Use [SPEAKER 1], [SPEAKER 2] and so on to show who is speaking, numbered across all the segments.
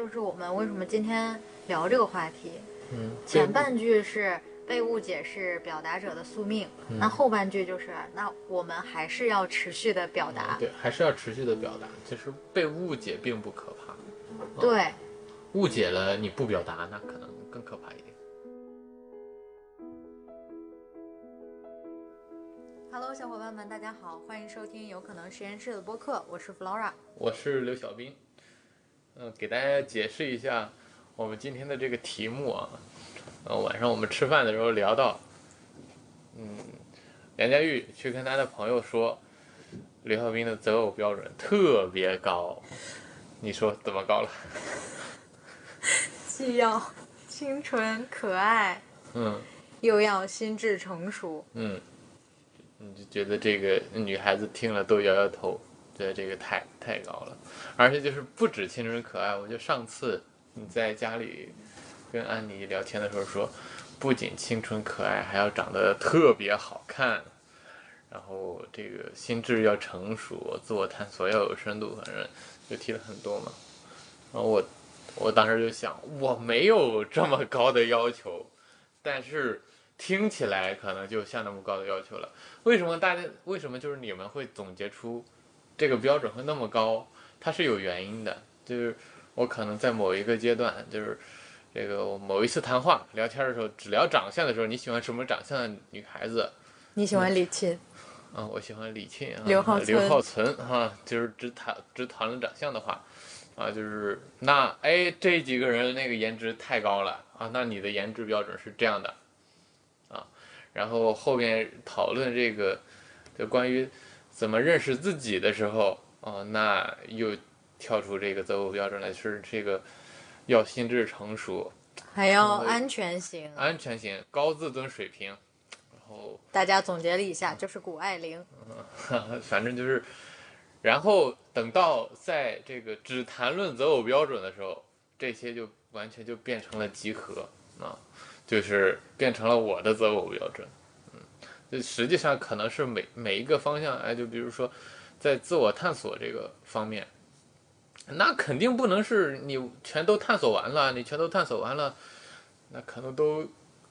[SPEAKER 1] 这就是我们为什么今天聊这个话题。
[SPEAKER 2] 嗯，
[SPEAKER 1] 前半句是被误解是表达者的宿命，那后半句就是那我们还是要持续的表达。
[SPEAKER 2] 对，还是要持续的表达。其实被误解并不可怕，
[SPEAKER 1] 对，
[SPEAKER 2] 误解了你不表达，那可能更可怕一点。
[SPEAKER 1] Hello，小伙伴们，大家好，欢迎收听有可能实验室的播客，我是 Flora。
[SPEAKER 2] 我是刘小兵，嗯、给大家解释一下我们今天的这个题目啊。呃，晚上我们吃饭的时候聊到，嗯，梁家玉去跟他的朋友说，刘晓兵的择偶标准特别高，你说怎么高了？
[SPEAKER 1] 既要清纯可爱，
[SPEAKER 2] 嗯
[SPEAKER 1] 又要心智成熟。
[SPEAKER 2] 嗯，你就觉得这个女孩子听了都摇摇头，觉得这个太太高了，而且就是不止青春可爱，我就上次你在家里跟安妮聊天的时候说，不仅青春可爱，还要长得特别好看，然后这个心智要成熟，自我探索要有深度，反正就提了很多嘛。然后我我当时就想，我没有这么高的要求，但是听起来可能就像那么高的要求了。为什么大家为什么就是你们会总结出这个标准会那么高？它是有原因的，就是我可能在某一个阶段，就是这个我某一次谈话聊天的时候，只聊长相的时候，你喜欢什么长相的女孩子？
[SPEAKER 1] 你喜欢李沁？
[SPEAKER 2] 啊，我喜欢李沁啊，
[SPEAKER 1] 刘浩存
[SPEAKER 2] 刘浩存哈、就是只谈只谈论长相的话，啊，就是那哎这几个人那个颜值太高了啊，那你的颜值标准是这样的，啊，然后后面讨论这个就关于怎么认识自己的时候，哦、那又跳出这个择偶标准来，是这个要心智成熟、
[SPEAKER 1] 还要
[SPEAKER 2] 嗯
[SPEAKER 1] 安全型。
[SPEAKER 2] 安全型、高自尊水平，然后
[SPEAKER 1] 大家总结了一下，就是谷爱凌。
[SPEAKER 2] 嗯 反正就是，然后等到在这个只谈论择偶标准的时候，这些就完全就变成了集合啊，就是变成了我的择偶标准。这，实际上可能是每每一个方向，哎，就比如说在自我探索这个方面，那肯定不能是你全都探索完了，你全都探索完了，那可能都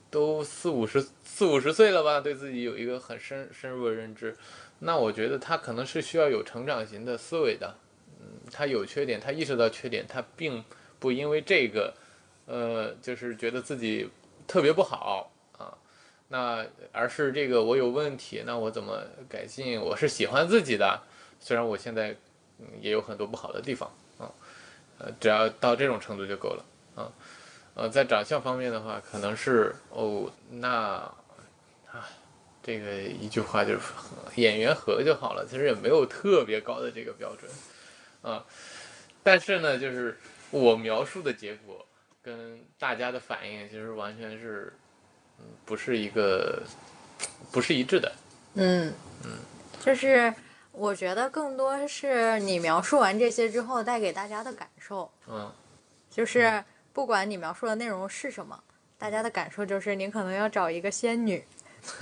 [SPEAKER 2] 都四五十四五十岁了吧，对自己有一个很深深入的认知。那我觉得他可能是需要有成长型的思维的，嗯，他有缺点，他意识到缺点，他并不因为这个，呃，就是觉得自己特别不好，那而是这个我有问题，那我怎么改进？我是喜欢自己的，虽然我现在嗯也有很多不好的地方啊，呃，只要到这种程度就够了啊，呃，在长相方面的话，可能是哦，那啊。这个一句话就是演员合就好了，其实也没有特别高的这个标准，啊，但是呢，就是我描述的结果跟大家的反应其实完全是，不是一个，不是一致的，
[SPEAKER 1] 嗯嗯，就是我觉得更多是你描述完这些之后带给大家的感受，
[SPEAKER 2] 嗯
[SPEAKER 1] 就是不管你描述的内容是什么，大家的感受就是你可能要找一个仙女。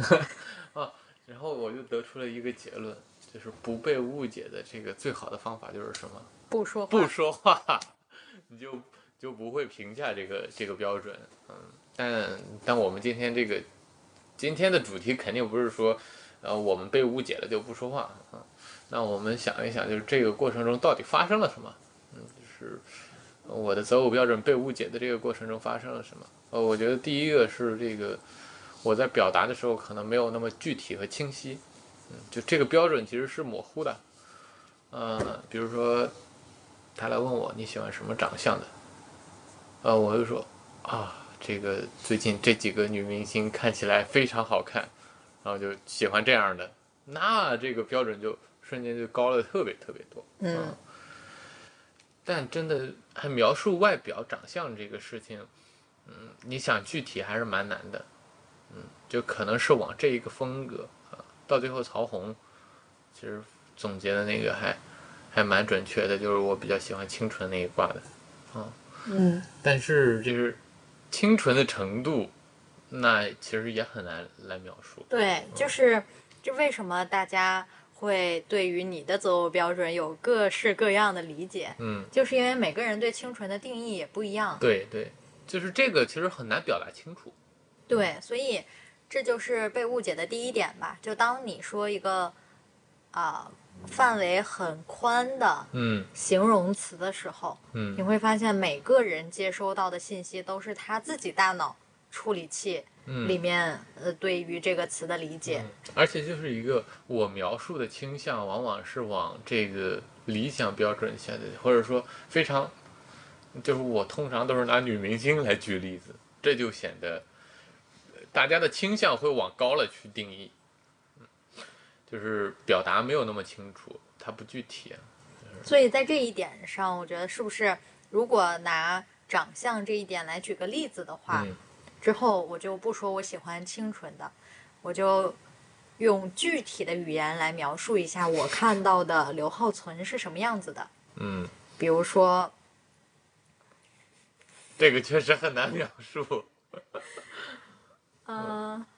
[SPEAKER 2] 啊然后我就得出了一个结论，就是不被误解的这个最好的方法就是什么？
[SPEAKER 1] 不说话，
[SPEAKER 2] 不说话，你就就不会评价这个这个标准。嗯，但但我们今天这个今天的主题肯定不是说，呃，我们被误解了就不说话啊。那我们想一想，就是这个过程中到底发生了什么？嗯，就是我的择偶标准被误解的这个过程中发生了什么？呃，我觉得第一个是这个我在表达的时候可能没有那么具体和清晰。嗯，就这个标准其实是模糊的。呃，比如说他来问我你喜欢什么长相的，呃，我就说啊，这个最近这几个女明星看起来非常好看，然后就喜欢这样的，那这个标准就瞬间就高了特别特别多。
[SPEAKER 1] 嗯
[SPEAKER 2] 但真的还描述外表长相这个事情，嗯，你想具体还是蛮难的，嗯，就可能是往这一个风格啊，到最后曹红其实总结的那个还还蛮准确的，就是我比较喜欢清纯那一挂的，
[SPEAKER 1] 嗯
[SPEAKER 2] 但是就是清纯的程度，那其实也很难来描述。
[SPEAKER 1] 对，就是这为什么大家会对于你的择偶标准有各式各样的理解，
[SPEAKER 2] 嗯，
[SPEAKER 1] 就是因为每个人对清纯的定义也不一样。
[SPEAKER 2] 对对，就是这个其实很难表达清楚。
[SPEAKER 1] 对，所以这就是被误解的第一点吧。就当你说一个啊、范围很宽的
[SPEAKER 2] 嗯。
[SPEAKER 1] 形容词的时候，你
[SPEAKER 2] 嗯
[SPEAKER 1] 会发现每个人接收到的信息都是他自己大脑处理器
[SPEAKER 2] 嗯，
[SPEAKER 1] 里面呃对于这个词的理解。
[SPEAKER 2] 嗯。而且就是一个我描述的倾向，往往是往这个理想标准下的，或者说非常，就是我通常都是拿女明星来举例子，这就显得呃大家的倾向会往高了去定义，嗯就是表达没有那么清楚，它不具体。
[SPEAKER 1] 所以在这一点上，我觉得是不是如果拿长相这一点来举个例子的话，
[SPEAKER 2] 嗯
[SPEAKER 1] 之后我就不说我喜欢清纯的，我就用具体的语言来描述一下我看到的刘浩存是什么样子的。
[SPEAKER 2] 嗯，
[SPEAKER 1] 比如说，
[SPEAKER 2] 这个确实很难描述。
[SPEAKER 1] 嗯、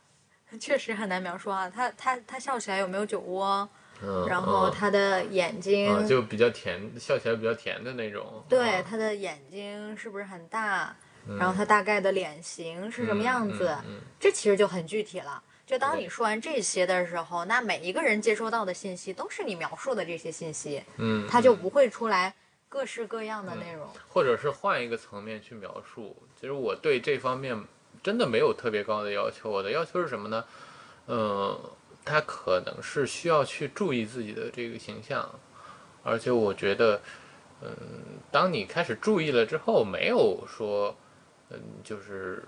[SPEAKER 1] 确实很难描述啊。他他他笑起来有没有酒窝？
[SPEAKER 2] 嗯，
[SPEAKER 1] 然后
[SPEAKER 2] 嗯
[SPEAKER 1] 他的眼睛，
[SPEAKER 2] 啊，就比较甜，笑起来比较甜的那种。
[SPEAKER 1] 对
[SPEAKER 2] 啊
[SPEAKER 1] 他的眼睛是不是很大？
[SPEAKER 2] 嗯
[SPEAKER 1] 然后他大概的脸型是什么样子？这其实就很具体了。就当你说完这些的时候，那每一个人接收到的信息都是你描述的这些信息，
[SPEAKER 2] 嗯，嗯
[SPEAKER 1] 它就不会出来各式各样的内容。
[SPEAKER 2] 或者是换一个层面去描述。其实我对这方面真的没有特别高的要求，我的要求是什么呢？嗯，他可能是需要去注意自己的这个形象，而且我觉得，嗯，当你开始注意了之后，没有说，嗯，就是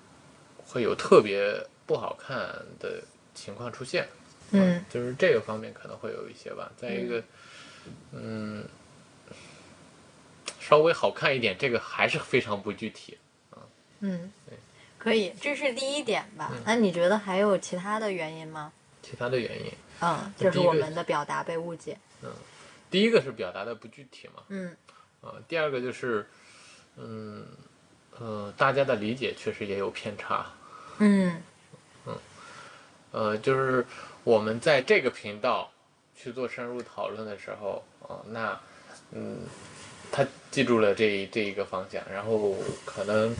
[SPEAKER 2] 会有特别不好看的情况出现。
[SPEAKER 1] 嗯
[SPEAKER 2] 就是这个方面可能会有一些吧。再一个，嗯，稍微好看一点，这个还是非常不具体。
[SPEAKER 1] 嗯，可以，这是第一点吧。
[SPEAKER 2] 嗯
[SPEAKER 1] 那你觉得还有其他的原因吗？
[SPEAKER 2] 其他的原因，
[SPEAKER 1] 嗯，就是我们的表达被误解。
[SPEAKER 2] 嗯第一个是表达的不具体嘛，
[SPEAKER 1] 嗯
[SPEAKER 2] 啊、第二个就是，嗯，呃，大家的理解确实也有偏差。
[SPEAKER 1] 嗯
[SPEAKER 2] 呃，就是我们在这个频道去做深入讨论的时候，啊、那，嗯，他记住了这这一个方向，然后可能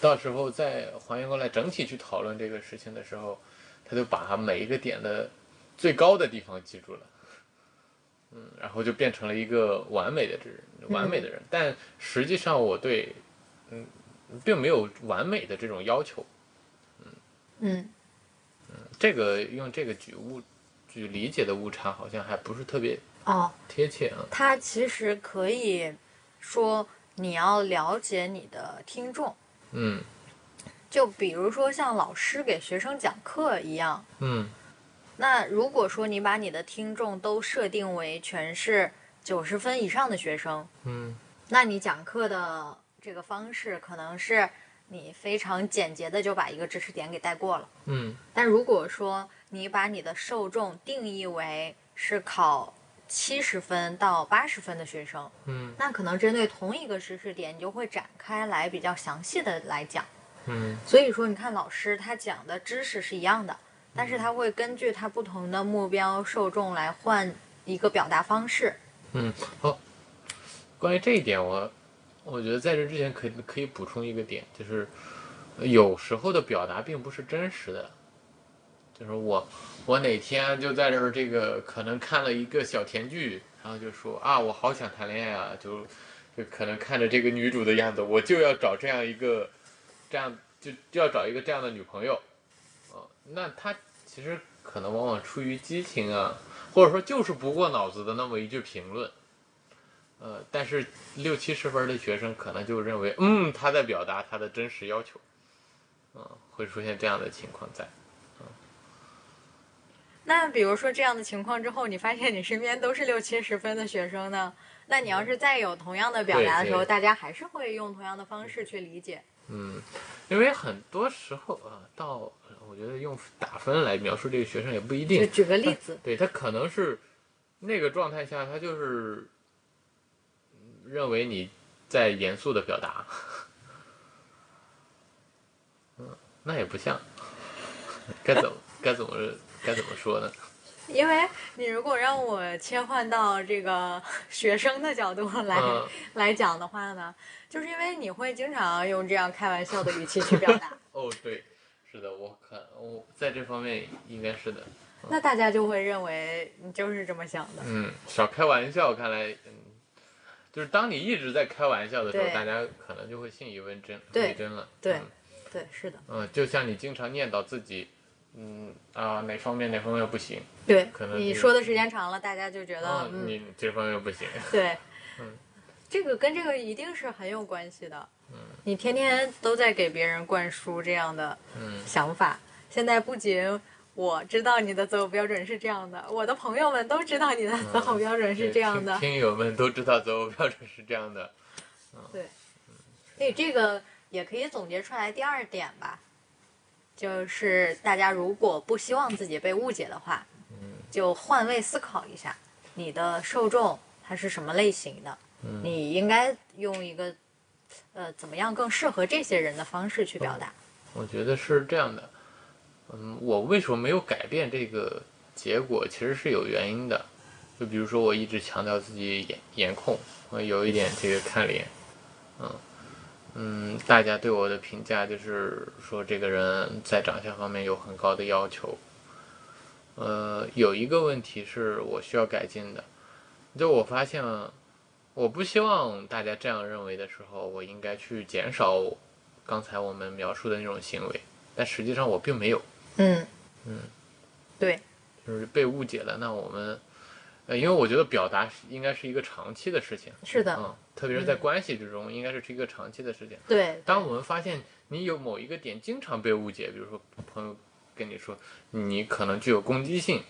[SPEAKER 2] 到时候再还原过来整体去讨论这个事情的时候，他就把每一个点的最高的地方记住了，嗯，然后就变成了一个完美的人，完美的人。但实际上我对，嗯，并没有完美的这种要求。
[SPEAKER 1] 嗯嗯
[SPEAKER 2] 这个用这个举误举理解的误差好像还不是特别
[SPEAKER 1] 哦，
[SPEAKER 2] 贴切啊。
[SPEAKER 1] 它其实可以说你要了解你的听众，
[SPEAKER 2] 嗯
[SPEAKER 1] 就比如说像老师给学生讲课一样。
[SPEAKER 2] 嗯
[SPEAKER 1] 那如果说你把你的听众都设定为全是九十分以上的学生，
[SPEAKER 2] 嗯
[SPEAKER 1] 那你讲课的这个方式可能是你非常简洁的就把一个知识点给带过了。
[SPEAKER 2] 嗯
[SPEAKER 1] 但如果说你把你的受众定义为是考七十分到八十分的学生，
[SPEAKER 2] 嗯
[SPEAKER 1] 那可能针对同一个知识点，你就会展开来比较详细的来讲。
[SPEAKER 2] 嗯
[SPEAKER 1] 所以说，你看老师他讲的知识是一样的，但是他会根据他不同的目标受众来换一个表达方式。
[SPEAKER 2] 嗯。好，关于这一点，我我觉得在这之前可以可以补充一个点，就是有时候的表达并不是真实的。就是我我哪天就在这儿这个可能看了一个小甜剧，然后就说啊我好想谈恋爱啊，就就可能看着这个女主的样子，我就要找这样一个这样就就要找一个这样的女朋友，啊、那他其实可能往往出于激情啊，或者说就是不过脑子的那么一句评论，呃，但是六七十分的学生可能就认为，嗯，他在表达他的真实要求，嗯、会出现这样的情况在。
[SPEAKER 1] 那比如说这样的情况之后，你发现你身边都是六七十分的学生呢？那你要是再有同样的表达的时候，大家还是会用同样的方式去理解。
[SPEAKER 2] 嗯，因为很多时候啊，到我觉得用打分来描述这个学生也不一定。
[SPEAKER 1] 就举个例子，
[SPEAKER 2] 对他可能是那个状态下，他就是嗯认为你在严肃的表达，嗯，那也不像，该怎么该怎么该怎么说呢？
[SPEAKER 1] 因为你如果让我切换到这个学生的角度来、
[SPEAKER 2] 嗯
[SPEAKER 1] 来讲的话呢，就是因为你会经常用这样开玩笑的语气去表达，
[SPEAKER 2] 哦，对，是的，我看我在这方面应该是的。
[SPEAKER 1] 那大家就会认为你就是这么想的。
[SPEAKER 2] 嗯，少开玩笑，看来，嗯，就是当你一直在开玩笑的时候，大家可能就会信以为真，
[SPEAKER 1] 对
[SPEAKER 2] 为真了。
[SPEAKER 1] 对
[SPEAKER 2] 嗯
[SPEAKER 1] 对，是的，
[SPEAKER 2] 嗯，就像你经常念叨自己，嗯啊哪方面哪方面不行，
[SPEAKER 1] 对
[SPEAKER 2] 可能是
[SPEAKER 1] 你说的时间长了，大家就觉得
[SPEAKER 2] 你这方面不行，
[SPEAKER 1] 对，
[SPEAKER 2] 嗯
[SPEAKER 1] 这个跟这个一定是很有关系的。嗯你天天都在给别人灌输这样的
[SPEAKER 2] 嗯
[SPEAKER 1] 想法，现在不仅我知道你的择偶标准是这样的，我的朋友们都知道你的择偶标准是这样的。
[SPEAKER 2] 听听友们都知道择偶标准是这样的。
[SPEAKER 1] 对，所以这个也可以总结出来第二点吧，就是大家如果不希望自己被误解的话，就换位思考一下，你的受众他是什么类型的，你应该用一个呃怎么样更适合这些人的方式去表达。
[SPEAKER 2] 我觉得是这样的，嗯，我为什么没有改变这个结果，其实是有原因的。就比如说，我一直强调自己颜颜控，我有一点这个看脸，嗯嗯，大家对我的评价就是说这个人在长相方面有很高的要求。呃，有一个问题是我需要改进的，就我发现我不希望大家这样认为的时候，我应该去减少刚才我们描述的那种行为，但实际上我并没有，
[SPEAKER 1] 嗯。
[SPEAKER 2] 嗯，
[SPEAKER 1] 对，
[SPEAKER 2] 就是被误解了。那我们，呃，因为我觉得表达应该是一个长期的事情，
[SPEAKER 1] 是的，
[SPEAKER 2] 嗯，特别是在关系之中，应该是一个长期的事情。
[SPEAKER 1] 对，
[SPEAKER 2] 当我们发现你有某一个点经常被误解，比如说朋友跟你说你可能具有攻击性，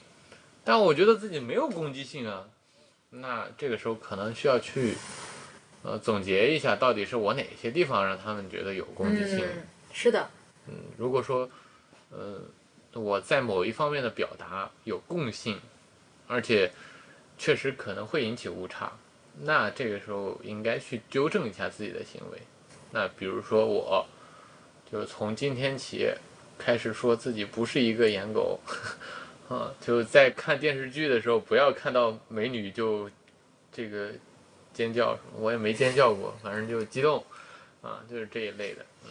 [SPEAKER 2] 但我觉得自己没有攻击性啊，那这个时候可能需要去呃总结一下，到底是我哪些地方让他们觉得有攻击性。
[SPEAKER 1] 嗯，是的，
[SPEAKER 2] 嗯，如果说呃我在某一方面的表达有共性，而且确实可能会引起误差，那这个时候应该去纠正一下自己的行为。那比如说我，就是从今天起开始说自己不是一个颜狗，啊，就在看电视剧的时候不要看到美女就这个尖叫，我也没尖叫过，反正就激动，啊，就是这一类的。
[SPEAKER 1] 嗯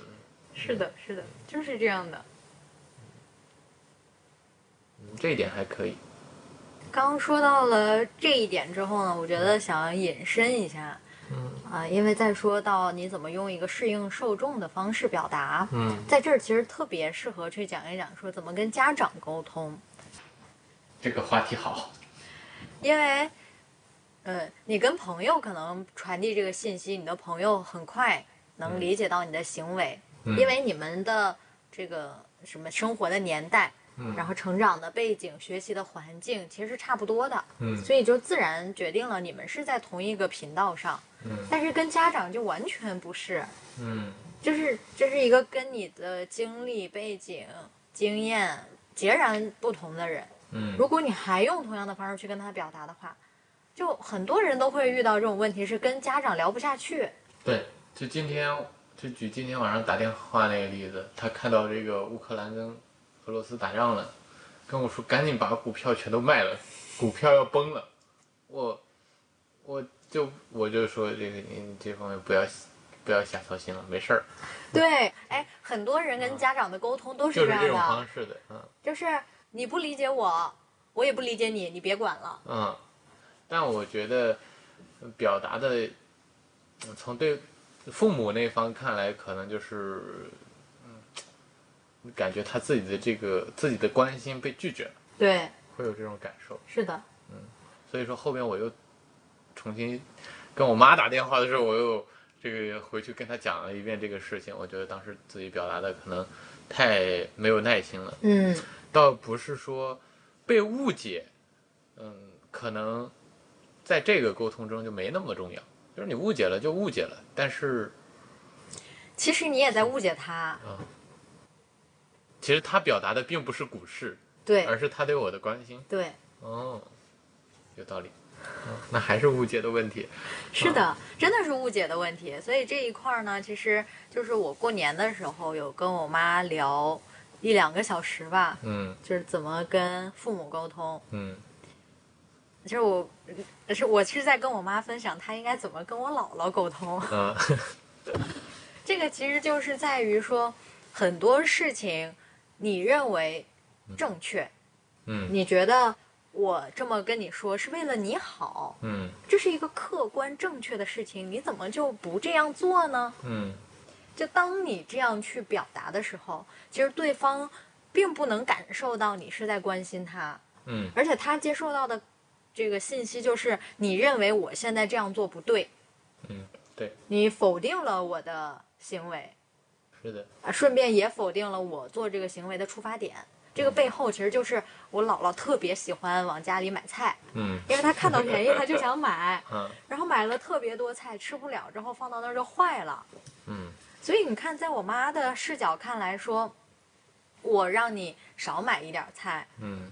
[SPEAKER 1] 是的，是的，就是这样的。
[SPEAKER 2] 嗯，这一点还可以。
[SPEAKER 1] 刚说到了这一点之后呢，我觉得想引申一下，
[SPEAKER 2] 嗯。
[SPEAKER 1] 啊、因为再说到你怎么用一个适应受众的方式表达，
[SPEAKER 2] 嗯，
[SPEAKER 1] 在这儿其实特别适合去讲一讲说怎么跟家长沟通，
[SPEAKER 2] 这个话题好。
[SPEAKER 1] 因为，呃，你跟朋友可能传递这个信息，你的朋友很快能理解到你的行为，
[SPEAKER 2] 嗯。
[SPEAKER 1] 因为你们的这个什么生活的年代，
[SPEAKER 2] 嗯
[SPEAKER 1] 然后成长的背景、学习的环境其实是差不多的，
[SPEAKER 2] 嗯
[SPEAKER 1] 所以就自然决定了你们是在同一个频道上。
[SPEAKER 2] 嗯
[SPEAKER 1] 但是跟家长就完全不是，
[SPEAKER 2] 嗯
[SPEAKER 1] 就是这是一个跟你的经历、背景、经验截然不同的人。
[SPEAKER 2] 嗯
[SPEAKER 1] 如果你还用同样的方式去跟他表达的话，就很多人都会遇到这种问题，是跟家长聊不下去。
[SPEAKER 2] 对，就今天就举今天晚上打电话那个例子，他看到这个乌克兰跟俄罗斯打仗了，跟我说赶紧把股票全都卖了，股票要崩了。我我就我就说这个你这方面不要不要瞎操心了，没事儿，
[SPEAKER 1] 对，哎，很多人跟家长的沟通都是这样
[SPEAKER 2] 就是这种
[SPEAKER 1] 的，
[SPEAKER 2] 方式的，嗯
[SPEAKER 1] 就是你不理解我，我也不理解你，你别管了。
[SPEAKER 2] 嗯。但我觉得呃表达的，嗯从对父母那方看来，可能就是，嗯，感觉他自己的这个自己的关心被拒绝了，
[SPEAKER 1] 对，
[SPEAKER 2] 会有这种感受。
[SPEAKER 1] 是的，嗯
[SPEAKER 2] 所以说后面我又重新跟我妈打电话的时候，我又这个回去跟她讲了一遍这个事情。我觉得当时自己表达的可能太没有耐心了，
[SPEAKER 1] 嗯，
[SPEAKER 2] 倒不是说被误解，嗯，可能在这个沟通中就没那么重要。就是你误解了就误解了，但是
[SPEAKER 1] 其实你也在误解他。
[SPEAKER 2] 其实他表达的并不是股市，
[SPEAKER 1] 对
[SPEAKER 2] 而是他对我的关心。
[SPEAKER 1] 对，
[SPEAKER 2] 哦，有道理。哦那还是误解的问题。
[SPEAKER 1] 是的，真的是误解的问题。所以这一块儿呢，其实就是我过年的时候有跟我妈聊，一两个小时吧，
[SPEAKER 2] 嗯
[SPEAKER 1] 就是怎么跟父母沟通。
[SPEAKER 2] 嗯
[SPEAKER 1] 其实我，是我是在跟我妈分享，她应该怎么跟我姥姥沟通。
[SPEAKER 2] 嗯
[SPEAKER 1] 这个其实就是在于说，很多事情你认为正确，
[SPEAKER 2] 嗯。
[SPEAKER 1] 你觉得我这么跟你说是为了你好，
[SPEAKER 2] 嗯。
[SPEAKER 1] 这是一个客观正确的事情，你怎么就不这样做呢？
[SPEAKER 2] 嗯。
[SPEAKER 1] 就当你这样去表达的时候，其实对方并不能感受到你是在关心他，
[SPEAKER 2] 嗯。
[SPEAKER 1] 而且他接受到的这个信息就是你认为我现在这样做不对，
[SPEAKER 2] 嗯，对，
[SPEAKER 1] 你否定了我的行为，
[SPEAKER 2] 是的，
[SPEAKER 1] 啊，顺便也否定了我做这个行为的出发点。这个背后其实就是我姥姥特别喜欢往家里买菜，
[SPEAKER 2] 嗯
[SPEAKER 1] 因为她看到便宜她就想买，
[SPEAKER 2] 嗯
[SPEAKER 1] 然后买了特别多菜吃不了之后放到那儿就坏了。
[SPEAKER 2] 嗯
[SPEAKER 1] 所以你看，在我妈的视角看来说，我让你少买一点菜，
[SPEAKER 2] 嗯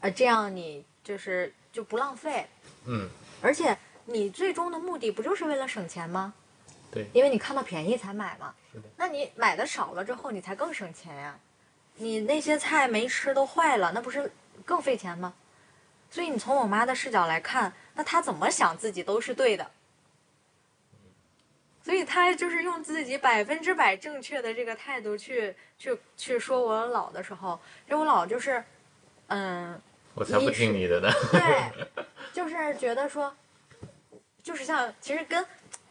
[SPEAKER 1] 呃，这样你就是就不浪费，
[SPEAKER 2] 嗯，
[SPEAKER 1] 而且你最终的目的不就是为了省钱吗？
[SPEAKER 2] 对，
[SPEAKER 1] 因为你看到便宜才买嘛。那你买的少了之后，你才更省钱呀。你那些菜没吃都坏了，那不是更费钱吗？所以你从我妈的视角来看，那她怎么想自己都是对的。所以她就是用自己百分之百正确的这个态度去去去说我老的时候，这我老就是，嗯，
[SPEAKER 2] 我才不听你的呢。
[SPEAKER 1] 对，就是觉得说，就是像其实跟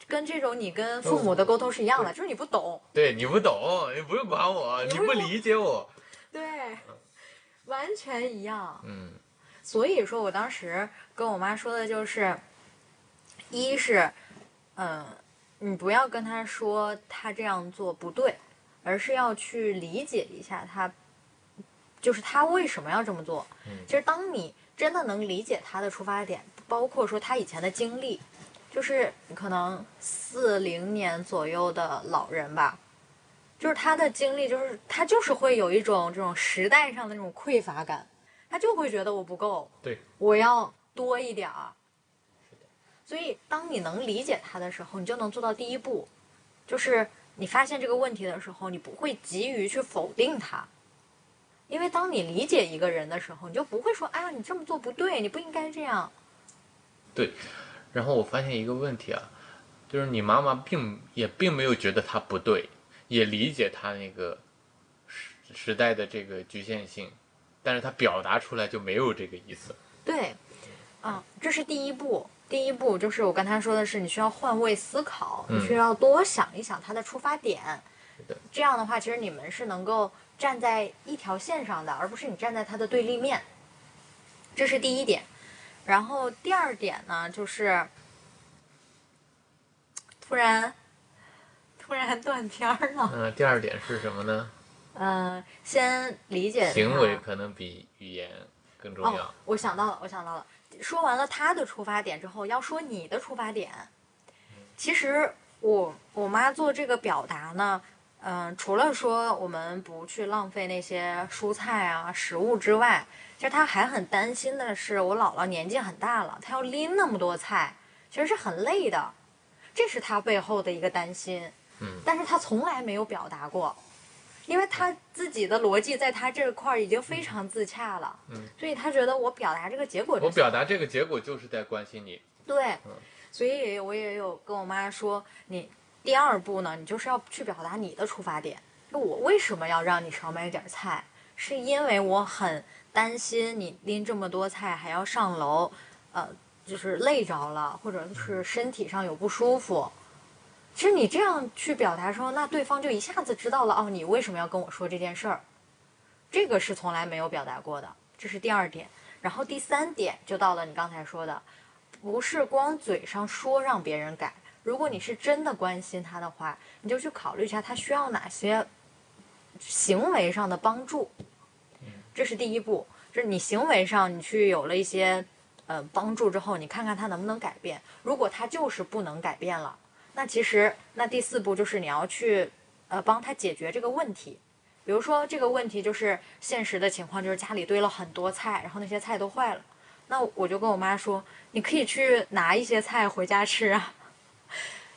[SPEAKER 1] 跟这种你跟父母的沟通是一样的，就是你不懂，
[SPEAKER 2] 对你不懂，你不用管我，你不理解我。
[SPEAKER 1] 对，完全一样。
[SPEAKER 2] 嗯
[SPEAKER 1] 所以说我当时跟我妈说的就是，一是，嗯，你不要跟他说他这样做不对，而是要去理解一下他，就是他为什么要这么做。
[SPEAKER 2] 嗯
[SPEAKER 1] 其实当你真的能理解他的出发点，包括说他以前的经历，就是可能四零年左右的老人吧。就是他的经历，就是他就是会有一种这种时代上的那种匮乏感，他就会觉得我不够，
[SPEAKER 2] 对，
[SPEAKER 1] 我要多一点儿。所以，当你能理解他的时候，你就能做到第一步，就是你发现这个问题的时候，你不会急于去否定他，因为当你理解一个人的时候，你就不会说：“哎呀，你这么做不对，你不应该这样。
[SPEAKER 2] 对。然后我发现一个问题啊，就是你妈妈并也并没有觉得他不对，也理解他那个时时代的这个局限性，但是他表达出来就没有这个意思。”
[SPEAKER 1] 对，啊，这是第一步。第一步就是我跟他说的是，你需要换位思考，
[SPEAKER 2] 嗯
[SPEAKER 1] 你需要多想一想他的出发点。这样的话，其实你们是能够站在一条线上的，而不是你站在他的对立面。这是第一点。然后第二点呢，就是突然突然断片儿了。
[SPEAKER 2] 嗯、第二点是什么呢？
[SPEAKER 1] 嗯、先理解
[SPEAKER 2] 行为可能比语言更重要。
[SPEAKER 1] 哦，我想到了，我想到了。说完了他的出发点之后，要说你的出发点。其实我我妈做这个表达呢，嗯、除了说我们不去浪费那些蔬菜啊食物之外，其实他还很担心的是，我姥姥年纪很大了，她要拎那么多菜，其实是很累的，这是他背后的一个担心。
[SPEAKER 2] 嗯
[SPEAKER 1] 但是他从来没有表达过。因为他自己的逻辑在他这块儿已经非常自洽了，
[SPEAKER 2] 嗯
[SPEAKER 1] 所以他觉得我表达这个结果
[SPEAKER 2] 我表达这个结果就是在关心你。
[SPEAKER 1] 对
[SPEAKER 2] 嗯，
[SPEAKER 1] 所以我也有跟我妈说，你第二步呢，你就是要去表达你的出发点。就我为什么要让你少买点菜？是因为我很担心你拎这么多菜还要上楼，呃，就是累着了，或者是身体上有不舒服。其实你这样去表达说，那对方就一下子知道了哦，你为什么要跟我说这件事儿？这个是从来没有表达过的，这是第二点。然后第三点就到了你刚才说的，不是光嘴上说让别人改，如果你是真的关心他的话，你就去考虑一下他需要哪些行为上的帮助。这是第一步，就是你行为上你去有了一些呃帮助之后，你看看他能不能改变。如果他就是不能改变了，那其实那第四步就是你要去呃帮他解决这个问题。比如说这个问题就是现实的情况，就是家里堆了很多菜，然后那些菜都坏了。那我就跟我妈说，你可以去拿一些菜回家吃啊。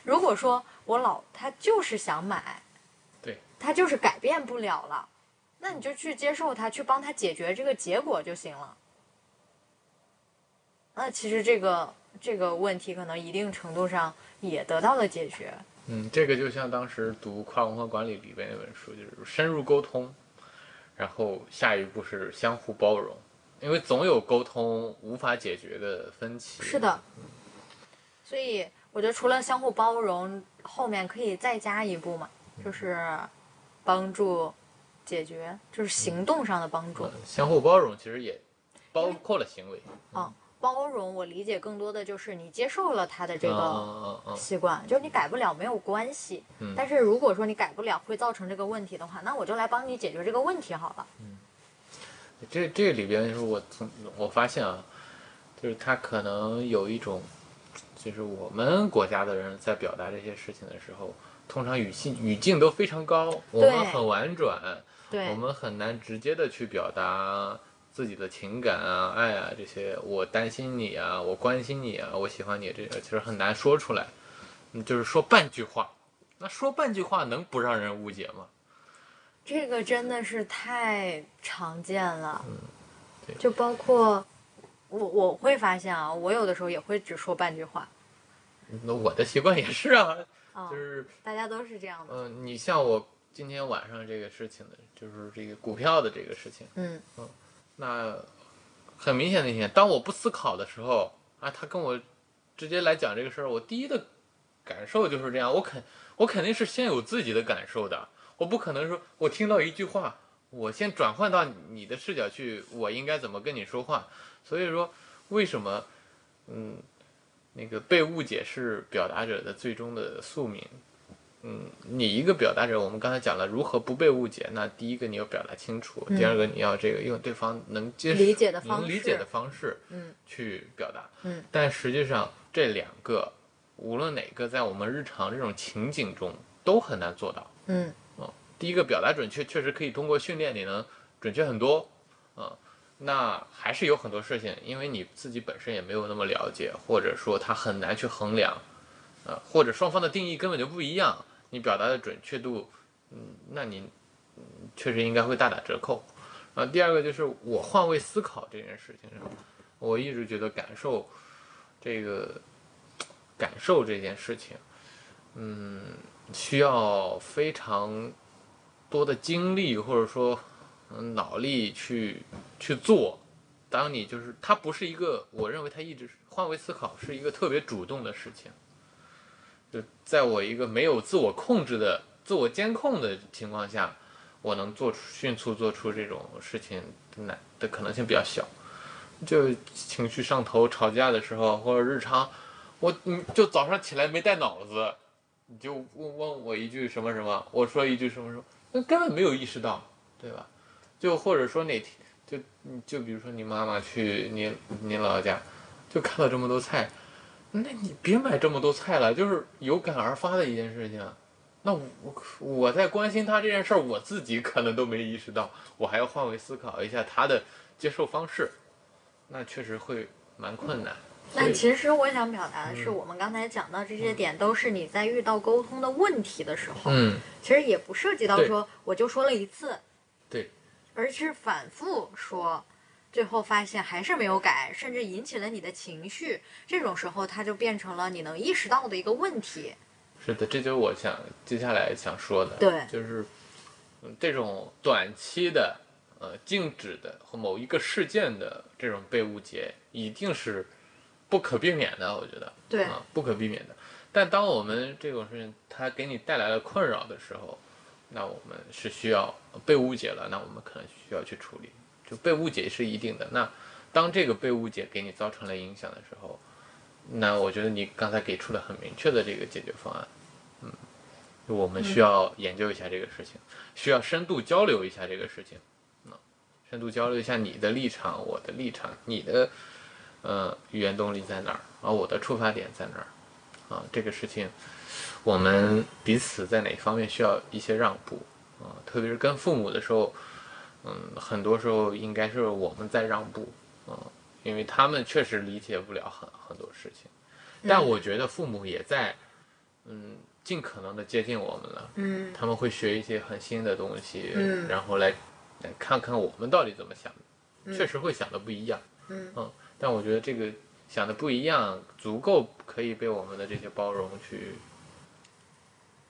[SPEAKER 1] 如果说我老他就是想买，
[SPEAKER 2] 对，
[SPEAKER 1] 他就是改变不了了，那你就去接受他，去帮他解决这个结果就行了。那其实这个这个问题可能一定程度上也得到了解决。
[SPEAKER 2] 嗯，这个就像当时读跨文化管理里边那本书，就是深入沟通，然后下一步是相互包容，因为总有沟通无法解决的分歧。
[SPEAKER 1] 是的，所以我觉得除了相互包容，后面可以再加一步嘛，就是帮助解决，就是行动上的帮助。
[SPEAKER 2] 嗯，相互包容其实也包括了行为。
[SPEAKER 1] 嗯，包容我理解更多的就是你接受了他的这
[SPEAKER 2] 嗯
[SPEAKER 1] 个习惯，就是你改不了没有关系。
[SPEAKER 2] 嗯
[SPEAKER 1] 但是如果说你改不了会造成这个问题的话，那我就来帮你解决这个问题好了。
[SPEAKER 2] 这这里边是我从我发现啊，就是他可能有一种，就是我们国家的人在表达这些事情的时候，通常语气语境都非常高，我们很婉转，
[SPEAKER 1] 对
[SPEAKER 2] 我，们很难直接的去表达自己的情感啊、爱啊这些。我担心你啊，我关心你啊，我喜欢你，这个其实很难说出来。嗯，就是说半句话，那说半句话能不让人误解吗？
[SPEAKER 1] 这个真的是太常见了。
[SPEAKER 2] 嗯对
[SPEAKER 1] 就包括我我会发现啊，我有的时候也会只说半句话。
[SPEAKER 2] 那我的习惯也是啊，
[SPEAKER 1] 啊、
[SPEAKER 2] 就是。
[SPEAKER 1] 大家都是这样的。
[SPEAKER 2] 嗯，你像我今天晚上这个事情的，就是这个股票的这个事情，
[SPEAKER 1] 嗯嗯
[SPEAKER 2] 那很明显的一点，当我不思考的时候啊，他跟我直接来讲这个事儿，我第一的感受就是这样，我肯我肯定是先有自己的感受的，我不可能说我听到一句话，我先转换到你的视角去，我应该怎么跟你说话，所以说为什么嗯那个被误解是表达者的最终的宿命。嗯，你一个表达者，我们刚才讲了如何不被误解。那第一个你要表达清楚，第二个你要这个用对方能接受、
[SPEAKER 1] 理解的方式
[SPEAKER 2] 能理解的方式
[SPEAKER 1] 嗯
[SPEAKER 2] 去表达。
[SPEAKER 1] 嗯，
[SPEAKER 2] 但实际上这两个，无论哪个，在我们日常这种情景中都很难做到。
[SPEAKER 1] 嗯
[SPEAKER 2] 第一个表达准确，确实可以通过训练你能准确很多，啊、那还是有很多事情，因为你自己本身也没有那么了解，或者说它很难去衡量，啊、或者双方的定义根本就不一样，你表达的准确度，嗯，那你、嗯、确实应该会大打折扣。啊，第二个就是我换位思考这件事情上，我一直觉得感受这个感受这件事情，嗯，需要非常多的精力或者说嗯脑力去去做。当你就是它不是一个，我认为它一直换位思考是一个特别主动的事情。就在我一个没有自我控制的、自我监控的情况下，我能做出迅速做出这种事情的难的可能性比较小。就情绪上头、吵架的时候，或者日常，我你就早上起来没带脑子，你就问问我一句什么什么，我说一句什么什么，那根本没有意识到，对吧？就或者说哪天，就就比如说你妈妈去你你姥姥家，就看到这么多菜，那你别买这么多菜了，就是有感而发的一件事情。那我我在关心他这件事儿，我自己可能都没意识到，我还要换位思考一下他的接受方式，那确实会蛮困难。所以
[SPEAKER 1] 但其实我想表达的是，我们刚才讲到这些点，都是你在遇到沟通的问题的时候，
[SPEAKER 2] 嗯，
[SPEAKER 1] 其实也不涉及到说我就说了一次，
[SPEAKER 2] 对，
[SPEAKER 1] 而是反复说，最后发现还是没有改，甚至引起了你的情绪，这种时候它就变成了你能意识到的一个问题。
[SPEAKER 2] 是的，这就是我想接下来想说的，
[SPEAKER 1] 对
[SPEAKER 2] 就是嗯这种短期的、呃静止的和某一个事件的这种被误解，一定是不可避免的，我觉得，
[SPEAKER 1] 对
[SPEAKER 2] 啊，不可避免的。但当我们这种事情它给你带来了困扰的时候，那我们是需要被误解了，那我们可能需要去处理。就被误解是一定的，那当这个被误解给你造成了影响的时候，那我觉得你刚才给出了很明确的这个解决方案，嗯，我们需要研究一下这个事情，需要深度交流一下这个事情，嗯，深度交流一下你的立场，我的立场，你的呃语言动力在哪儿，而我的出发点在哪儿，啊，这个事情我们彼此在哪方面需要一些让步啊，特别是跟父母的时候，嗯，很多时候应该是我们在让步，啊，因为他们确实理解不了很很多事情，但我觉得父母也在，嗯，尽可能的接近我们了。
[SPEAKER 1] 嗯。
[SPEAKER 2] 他们会学一些很新的东西，
[SPEAKER 1] 嗯
[SPEAKER 2] 然后来来看看我们到底怎么想确实会想的不一样，
[SPEAKER 1] 嗯。
[SPEAKER 2] 但我觉得这个想的不一样，足够可以被我们的这些包容去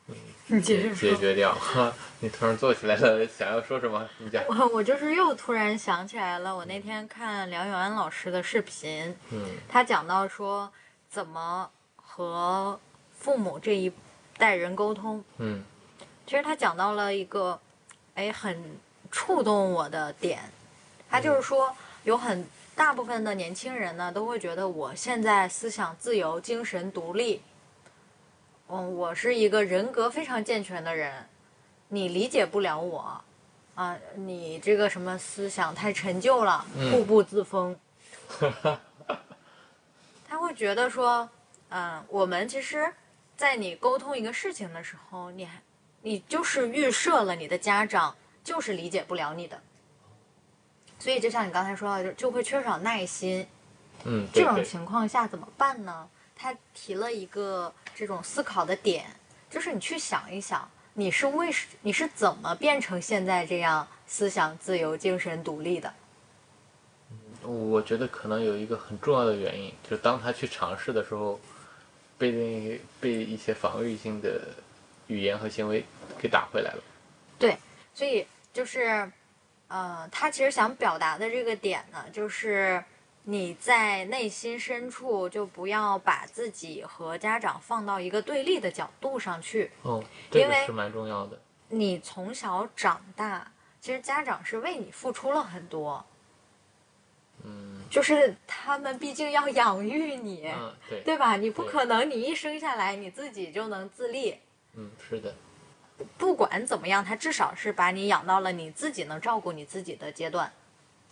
[SPEAKER 1] 你。
[SPEAKER 2] 解决掉。哈，你突然坐起来了，想要说什么？你讲。
[SPEAKER 1] 我我就是又突然想起来了，我那天看梁永安老师的视频，
[SPEAKER 2] 嗯
[SPEAKER 1] 他讲到说怎么和父母这一代人沟通。
[SPEAKER 2] 嗯
[SPEAKER 1] 其实他讲到了一个，哎，很触动我的点。他就是说，有很大部分的年轻人呢，都会觉得我现在思想自由、精神独立，嗯，我是一个人格非常健全的人，你理解不了我，啊，你这个什么思想太陈旧了，
[SPEAKER 2] 嗯
[SPEAKER 1] 固步自封。他会觉得说，嗯，我们其实，在你沟通一个事情的时候，你还你就是预设了你的家长就是理解不了你的，所以就像你刚才说的，就就会缺少耐心。
[SPEAKER 2] 嗯，
[SPEAKER 1] 这种情况下怎么办呢？他提了一个这种思考的点，就是你去想一想，你是为什你是怎么变成现在这样思想自由、精神独立的？
[SPEAKER 2] 我觉得可能有一个很重要的原因，就是当他去尝试的时候，被那被一些防御性的语言和行为给打回来了。
[SPEAKER 1] 对，所以就是，呃，他其实想表达的这个点呢，就是你在内心深处就不要把自己和家长放到一个对立的角度上去。
[SPEAKER 2] 哦，这
[SPEAKER 1] 因为
[SPEAKER 2] 个是蛮重要的。
[SPEAKER 1] 你从小长大，其实家长是为你付出了很多，
[SPEAKER 2] 嗯
[SPEAKER 1] 就是他们毕竟要养育你，
[SPEAKER 2] 嗯，对，
[SPEAKER 1] 对吧？你不可能你一生下来你自己就能自立。
[SPEAKER 2] 嗯，是的，
[SPEAKER 1] 不管怎么样，他至少是把你养到了你自己能照顾你自己的阶段，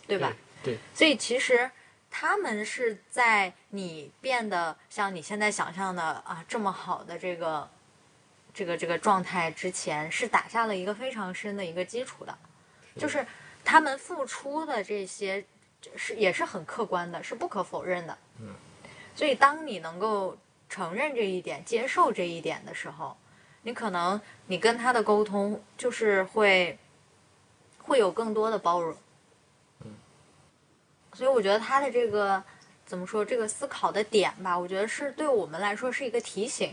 [SPEAKER 1] 对吧？
[SPEAKER 2] 对，
[SPEAKER 1] 所以其实他们是在你变得像你现在想象的啊这么好的这个这个这个状态之前，是打下了一个非常深的一个基础的，就是他们付出的这些是也是很客观的，是不可否认的。
[SPEAKER 2] 嗯，
[SPEAKER 1] 所以当你能够承认这一点、接受这一点的时候，你可能你跟他的沟通就是会会有更多的包容。所以我觉得他的这个怎么说，这个思考的点吧，我觉得是对我们来说是一个提醒。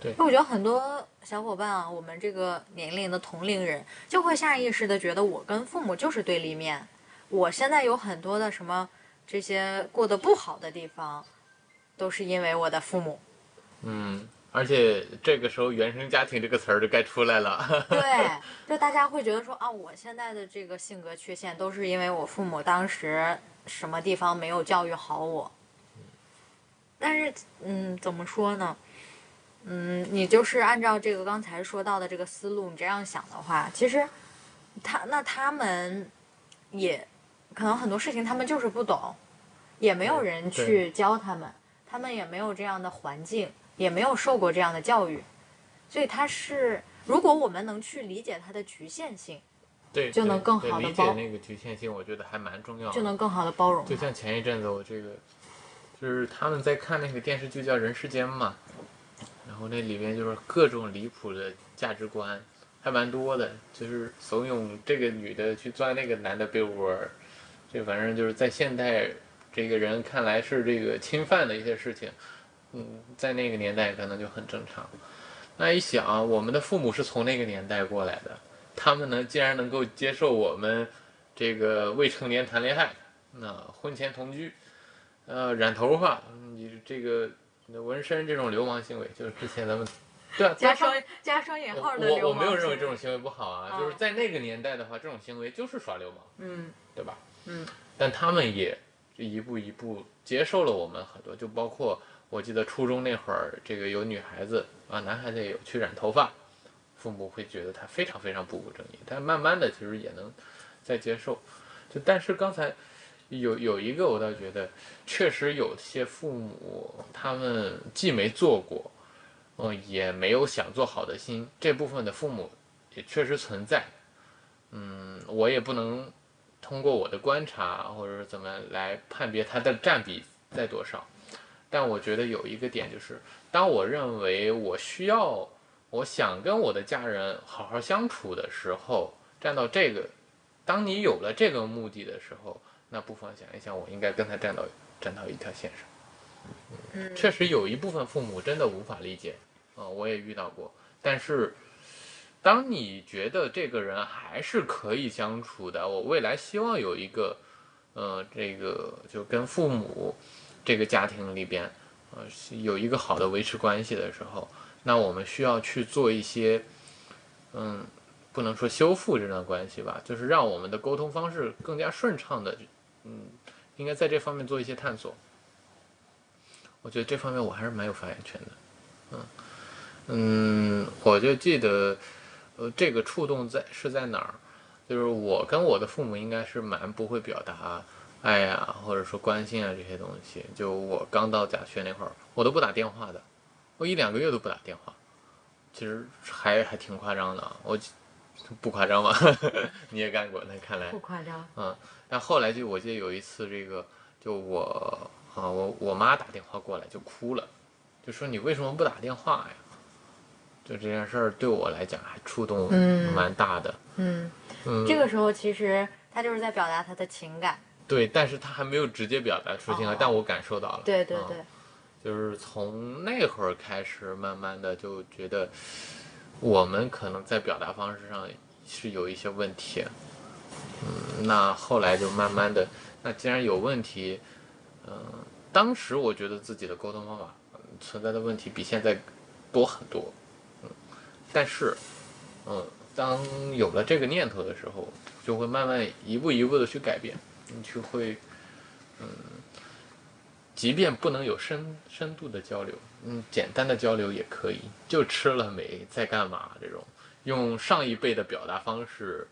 [SPEAKER 2] 对
[SPEAKER 1] 因为我觉得很多小伙伴啊，我们这个年龄的同龄人，就会下意识的觉得我跟父母就是对立面。我现在有很多的什么这些过得不好的地方，都是因为我的父母。
[SPEAKER 2] 嗯，而且这个时候“原生家庭”这个词儿就该出来了。
[SPEAKER 1] 对，就大家会觉得说啊，我现在的这个性格缺陷都是因为我父母当时什么地方没有教育好我。但是，嗯，怎么说呢？嗯，你就是按照这个刚才说到的这个思路，你这样想的话，其实他那他们也可能很多事情他们就是不懂，也没有人去教他们，他们也没有这样的环境，也没有受过这样的教育，所以他是，如果我们能去理解他的局限性，
[SPEAKER 2] 对，
[SPEAKER 1] 就能更好的包
[SPEAKER 2] 理解那个局限性，我觉得还蛮重要的。
[SPEAKER 1] 就能更好的包容。
[SPEAKER 2] 就像前一阵子我这个，就是他们在看那个电视剧叫《人世间》嘛，然后那里面就是各种离谱的价值观，还蛮多的，就是怂恿这个女的去钻那个男的被窝儿，这反正就是在现代这个人看来是这个侵犯的一些事情，嗯，在那个年代可能就很正常。那一想，我们的父母是从那个年代过来的，他们呢，竟然能够接受我们这个未成年谈恋爱，那婚前同居，呃，染头发，嗯你这个纹身这种流氓行为，就是之前咱们，对啊，
[SPEAKER 1] 加双加双引号的
[SPEAKER 2] 我
[SPEAKER 1] 流
[SPEAKER 2] 我没有认为这种行为不好啊，
[SPEAKER 1] 嗯
[SPEAKER 2] 就是在那个年代的话，这种行为就是耍流氓，
[SPEAKER 1] 嗯。
[SPEAKER 2] 对吧？
[SPEAKER 1] 嗯，
[SPEAKER 2] 但他们也一步一步接受了我们很多，就包括我记得初中那会儿，这个有女孩子啊，男孩子也有去染头发，父母会觉得他非常非常不务正业，但慢慢的其实也能在接受。就但是刚才有有一个我倒觉得，确实有些父母他们既没做过，嗯，也没有想做好的心，这部分的父母也确实存在。嗯，我也不能通过我的观察或者是怎么来判别它的占比在多少。但我觉得有一个点就是，当我认为我需要，我想跟我的家人好好相处的时候，站到这个当你有了这个目的的时候，那不妨想一想，我应该跟他站到站到一条线上。
[SPEAKER 1] 嗯，
[SPEAKER 2] 确实有一部分父母真的无法理解，啊、我也遇到过。但是，当你觉得这个人还是可以相处的，我未来希望有一个，呃，这个就跟父母这个家庭里边，呃，有一个好的维持关系的时候，那我们需要去做一些，嗯，不能说修复这段关系吧，就是让我们的沟通方式更加顺畅的，嗯，应该在这方面做一些探索。我觉得这方面我还是蛮有发言权的，嗯嗯，我就记得，呃，这个触动在是在哪儿？就是我跟我的父母应该是蛮不会表达爱呀、或者说关心啊这些东西。就我刚到甲学那会儿，我都不打电话的，我一两个月都不打电话，其实还还挺夸张的啊。我不夸张吧？你也干过，那看来
[SPEAKER 1] 不夸张。
[SPEAKER 2] 嗯，但后来就我记得有一次，这个就我啊，我我妈打电话过来就哭了，就说你为什么不打电话呀？就这件事儿对我来讲还触动
[SPEAKER 1] 嗯
[SPEAKER 2] 蛮大的。
[SPEAKER 1] 嗯，
[SPEAKER 2] 嗯，
[SPEAKER 1] 这个时候其实他就是在表达他的情感。
[SPEAKER 2] 对，但是他还没有直接表达出情感，
[SPEAKER 1] 哦
[SPEAKER 2] 但我感受到了。啊
[SPEAKER 1] 对对对，
[SPEAKER 2] 就是从那会儿开始，慢慢的就觉得我们可能在表达方式上是有一些问题。嗯，那后来就慢慢的，那既然有问题，嗯、当时我觉得自己的沟通方法存在的问题比现在多很多。嗯，但是，嗯，当有了这个念头的时候，就会慢慢一步一步的去改变，你就会。嗯即便不能有深深度的交流，嗯，简单的交流也可以，就吃了没，在干嘛这种，用上一辈的表达方式，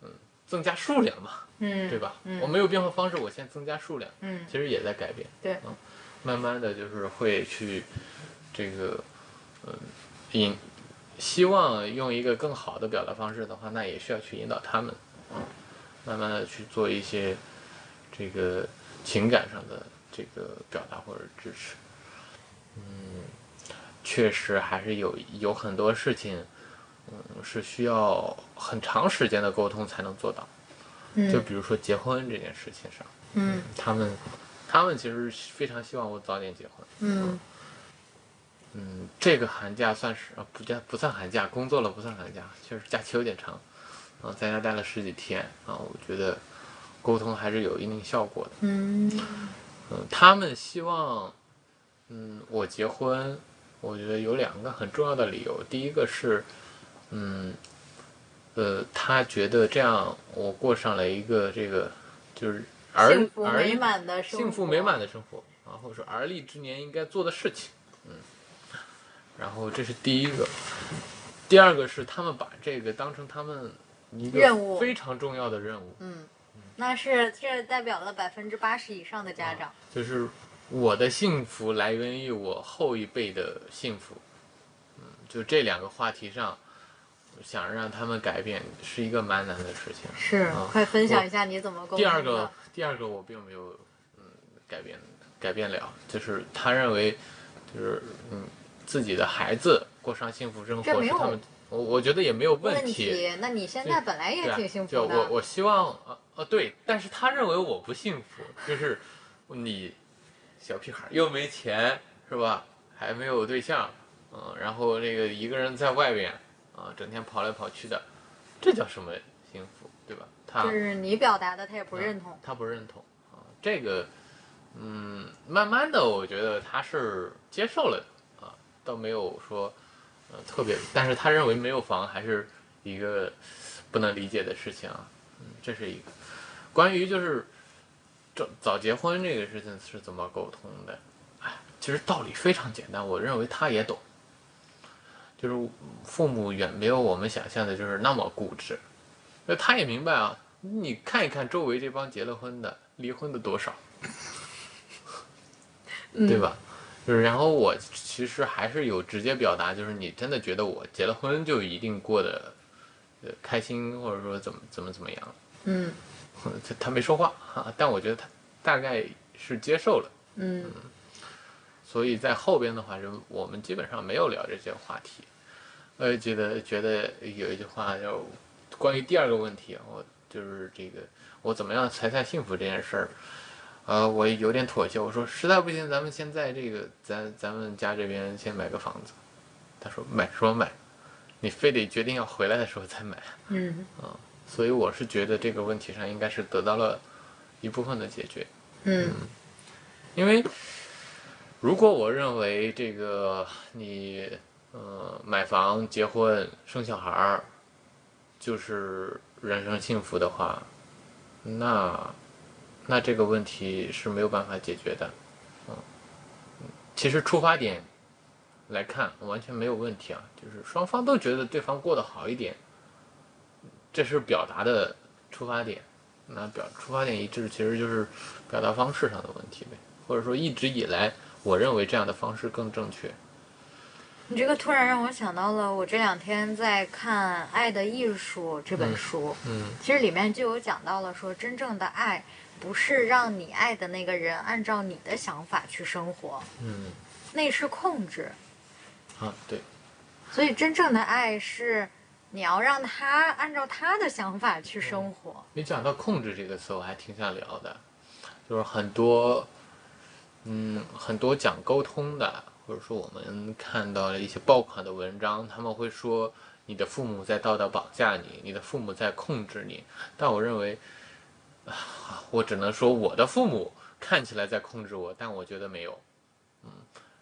[SPEAKER 2] 嗯，增加数量嘛，
[SPEAKER 1] 嗯，
[SPEAKER 2] 对吧？
[SPEAKER 1] 嗯。
[SPEAKER 2] 我没有变化方式，我先增加数量，
[SPEAKER 1] 嗯。
[SPEAKER 2] 其实也在改变，
[SPEAKER 1] 对。
[SPEAKER 2] 嗯，慢慢的就是会去这个，嗯，引，希望用一个更好的表达方式的话，那也需要去引导他们，嗯，慢慢的去做一些这个情感上的这个表达或者支持。嗯，确实还是有有很多事情，嗯，是需要很长时间的沟通才能做到。
[SPEAKER 1] 嗯
[SPEAKER 2] 就比如说结婚这件事情上，
[SPEAKER 1] 嗯
[SPEAKER 2] 他们他们其实非常希望我早点结婚。
[SPEAKER 1] 嗯
[SPEAKER 2] 嗯，这个寒假算是啊，不叫不算寒假，工作了不算寒假，确实假期有点长，啊，在家待了十几天啊，我觉得沟通还是有一定效果的。
[SPEAKER 1] 嗯
[SPEAKER 2] 嗯，他们希望，嗯，我结婚，我觉得有两个很重要的理由。第一个是，嗯，呃，他觉得这样我过上了一个这个就是儿
[SPEAKER 1] 幸福
[SPEAKER 2] 儿
[SPEAKER 1] 美满的生活，
[SPEAKER 2] 幸福美满的生活，然后是而立之年应该做的事情，嗯，然后这是第一个，第二个是他们把这个当成他们一个非常重要的任务，
[SPEAKER 1] 嗯，那是这代表了百分之八十以上的家长。
[SPEAKER 2] 就是我的幸福来源于我后一辈的幸福，嗯，就这两个话题上，想让他们改变是一个蛮难的事情。
[SPEAKER 1] 是
[SPEAKER 2] 啊
[SPEAKER 1] 快分享一下你怎么沟通。
[SPEAKER 2] 第二个，第二个我并没有嗯改变改变了，就是他认为就是嗯自己的孩子过上幸福生活是他们，我我觉得也没有
[SPEAKER 1] 问
[SPEAKER 2] 题。
[SPEAKER 1] 那你现在本来也挺幸
[SPEAKER 2] 就
[SPEAKER 1] 福的。
[SPEAKER 2] 我我希望呃呃对，但是他认为我不幸福，就是你小屁孩儿又没钱是吧？还没有对象，嗯，然后这个一个人在外边啊，整天跑来跑去的，这叫什么幸福，对吧？他
[SPEAKER 1] 就是你表达的，他也不认同。
[SPEAKER 2] 他不认同啊，这个，嗯，慢慢的，我觉得他是接受了的啊，倒没有说，呃，特别，但是他认为没有房还是一个不能理解的事情啊，嗯，这是一个。关于就是早早结婚这个事情是怎么沟通的？哎，其实道理非常简单，我认为他也懂，就是父母远没有我们想象的，就是那么固执。那他也明白啊，你看一看周围这帮结了婚的、离婚的多少，对吧？就是，然后我其实还是有直接表达，就是你真的觉得我结了婚就一定过得呃开心，或者说怎么怎么怎么样？
[SPEAKER 1] 嗯
[SPEAKER 2] 他他没说话啊，但我觉得他大概是接受了，
[SPEAKER 1] 嗯
[SPEAKER 2] 所以在后边的话，就我们基本上没有聊这些话题。我也觉得觉得有一句话叫关于第二个问题，我就是这个我怎么样才算幸福这件事儿，呃，我有点妥协，我说实在不行，咱们先在这个咱咱们家这边先买个房子。他说买什么买？你非得决定要回来的时候再买。
[SPEAKER 1] 嗯啊
[SPEAKER 2] 所以我是觉得这个问题上应该是得到了一部分的解决。
[SPEAKER 1] 嗯
[SPEAKER 2] 因为如果我认为这个你呃买房、结婚、生小孩儿就是人生幸福的话，那那这个问题是没有办法解决的。嗯，其实出发点来看完全没有问题啊，就是双方都觉得对方过得好一点，这是表达的出发点。那表出发点一致，其实就是表达方式上的问题呗，或者说一直以来，我认为这样的方式更正确。
[SPEAKER 1] 你这个突然让我想到了，我这两天在看《爱的艺术》这本书，
[SPEAKER 2] 嗯
[SPEAKER 1] 其实里面就有讲到了说，真正的爱不是让你爱的那个人按照你的想法去生活，
[SPEAKER 2] 嗯
[SPEAKER 1] 那是控制。
[SPEAKER 2] 啊，对，
[SPEAKER 1] 所以真正的爱是你要让他按照他的想法去生活。
[SPEAKER 2] 你讲到控制这个词，我还挺想聊的，就是很多，嗯，很多讲沟通的，或者说我们看到了一些爆款的文章，他们会说你的父母在道德绑架你，你的父母在控制你。但我认为，啊，我只能说我的父母看起来在控制我，但我觉得没有。嗯，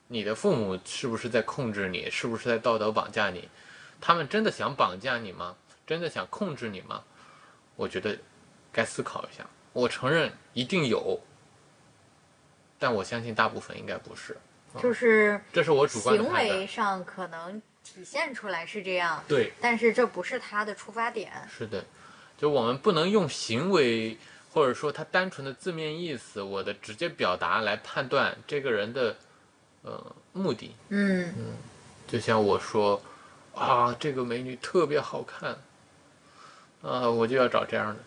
[SPEAKER 2] 你的父母是不是在控制你？是不是在道德绑架你？他们真的想绑架你吗？真的想控制你吗？我觉得该思考一下。我承认一定有，但我相信大部分应该不是。
[SPEAKER 1] 就是
[SPEAKER 2] 这是我主观的
[SPEAKER 1] 行为。上可能体现出来是这样，
[SPEAKER 2] 对，
[SPEAKER 1] 但是这不是他的出发点。
[SPEAKER 2] 是的，就我们不能用行为或者说他单纯的字面意思，我的直接表达来判断这个人的呃目的。
[SPEAKER 1] 嗯
[SPEAKER 2] 就像我说啊，这个美女特别好看，啊，我就要找这样的。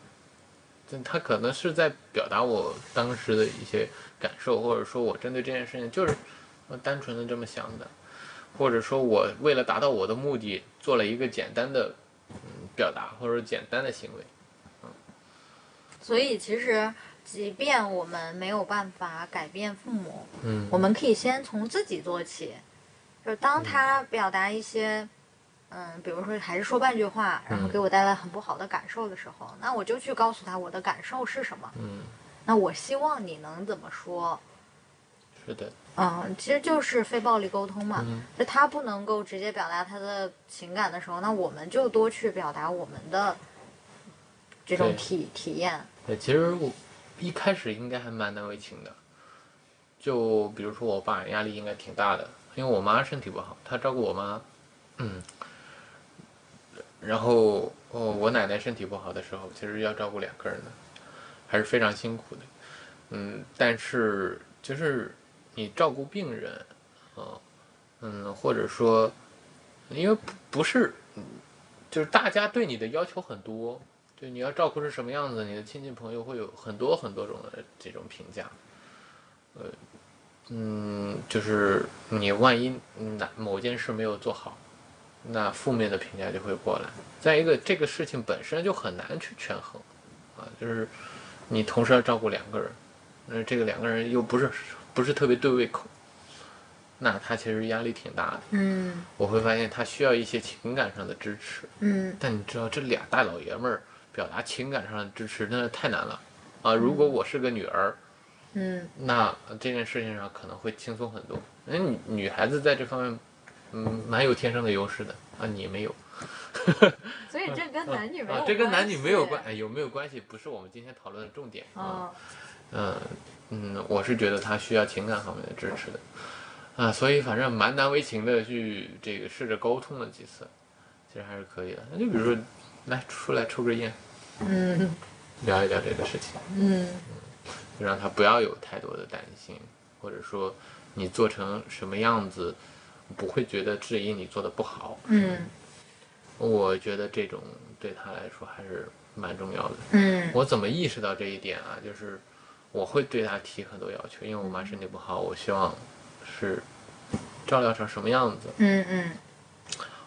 [SPEAKER 2] 但他可能是在表达我当时的一些感受，或者说我针对这件事情就是呃单纯的这么想的，或者说我为了达到我的目的做了一个简单的嗯表达或者简单的行为。
[SPEAKER 1] 所以其实，即便我们没有办法改变父母，
[SPEAKER 2] 嗯
[SPEAKER 1] 我们可以先从自己做起。就是当他表达一些，嗯，比如说还是说半句话，然后给我带来很不好的感受的时候，那我就去告诉他我的感受是什么。
[SPEAKER 2] 嗯，
[SPEAKER 1] 那我希望你能怎么说？
[SPEAKER 2] 是的，
[SPEAKER 1] 嗯，其实就是非暴力沟通嘛。
[SPEAKER 2] 嗯
[SPEAKER 1] 就他不能够直接表达他的情感的时候，那我们就多去表达我们的这种体体验。
[SPEAKER 2] 对，其实我一开始应该还蛮难为情的，就比如说我爸压力应该挺大的，因为我妈身体不好，她照顾我妈，嗯，然后哦，我奶奶身体不好的时候，其实要照顾两个人的，还是非常辛苦的，嗯，但是就是你照顾病人，啊、嗯，或者说，因为不不是，嗯就是大家对你的要求很多，对你要照顾是什么样子，你的亲戚朋友会有很多很多种的这种评价，呃，嗯，就是你万一哪某件事没有做好，那负面的评价就会过来。再一个，这个事情本身就很难去权衡，啊，就是你同时要照顾两个人，那这个两个人又不是不是特别对胃口，那他其实压力挺大的。
[SPEAKER 1] 嗯
[SPEAKER 2] 我会发现他需要一些情感上的支持，
[SPEAKER 1] 嗯
[SPEAKER 2] 但你知道这俩大老爷们儿表达情感上的支持真的太难了啊！如果我是个女儿，
[SPEAKER 1] 嗯
[SPEAKER 2] 那这件事情上可能会轻松很多。因为女女孩子在这方面，嗯，蛮有天生的优势的啊，你没有。
[SPEAKER 1] 所以这跟男女没有、
[SPEAKER 2] 啊，这跟男女没有关，哎，有没有关系？不是我们今天讨论的重点啊。
[SPEAKER 1] 嗯
[SPEAKER 2] 嗯嗯，我是觉得他需要情感方面的支持的，啊，所以反正蛮难为情的去这个试着沟通了几次，其实还是可以的。那就比如说，来出来抽根烟，
[SPEAKER 1] 嗯
[SPEAKER 2] 聊一聊这个事情，
[SPEAKER 1] 嗯
[SPEAKER 2] 就让他不要有太多的担心，或者说你做成什么样子，不会觉得质疑你做的不好。
[SPEAKER 1] 嗯
[SPEAKER 2] 我觉得这种对他来说还是蛮重要的。
[SPEAKER 1] 嗯
[SPEAKER 2] 我怎么意识到这一点啊？就是我会对他提很多要求，因为我妈身体不好，我希望是照料成什么样子。
[SPEAKER 1] 嗯嗯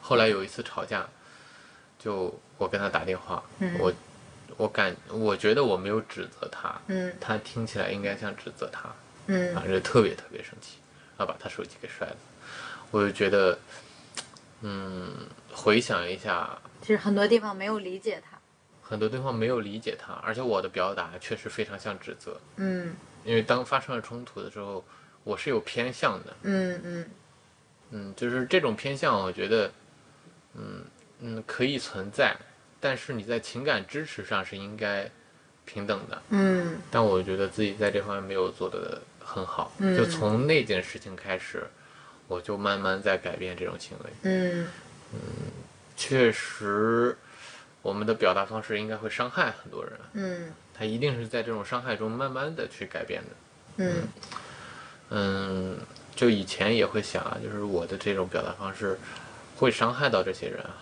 [SPEAKER 2] 后来有一次吵架，就我跟他打电话，
[SPEAKER 1] 嗯。
[SPEAKER 2] 我我感我觉得我没有指责他，
[SPEAKER 1] 嗯。
[SPEAKER 2] 他听起来应该像指责他，
[SPEAKER 1] 嗯。
[SPEAKER 2] 啊，就特别特别生气，然后把他手机给摔了。我就觉得，嗯，回想一下，
[SPEAKER 1] 其实很多地方没有理解他。
[SPEAKER 2] 很多地方没有理解他，而且我的表达确实非常像指责，
[SPEAKER 1] 嗯。
[SPEAKER 2] 因为当发生了冲突的时候，我是有偏向的，
[SPEAKER 1] 嗯嗯。
[SPEAKER 2] 嗯，就是这种偏向，我觉得，嗯嗯，可以存在，但是你在情感支持上是应该平等的。
[SPEAKER 1] 嗯
[SPEAKER 2] 但我觉得自己在这方面没有做得很好，
[SPEAKER 1] 嗯
[SPEAKER 2] 就从那件事情开始，我就慢慢在改变这种行为。
[SPEAKER 1] 嗯
[SPEAKER 2] 确实，我们的表达方式应该会伤害很多人，
[SPEAKER 1] 嗯
[SPEAKER 2] 他一定是在这种伤害中慢慢的去改变的。
[SPEAKER 1] 嗯
[SPEAKER 2] 嗯，就以前也会想啊，就是我的这种表达方式会伤害到这些人啊，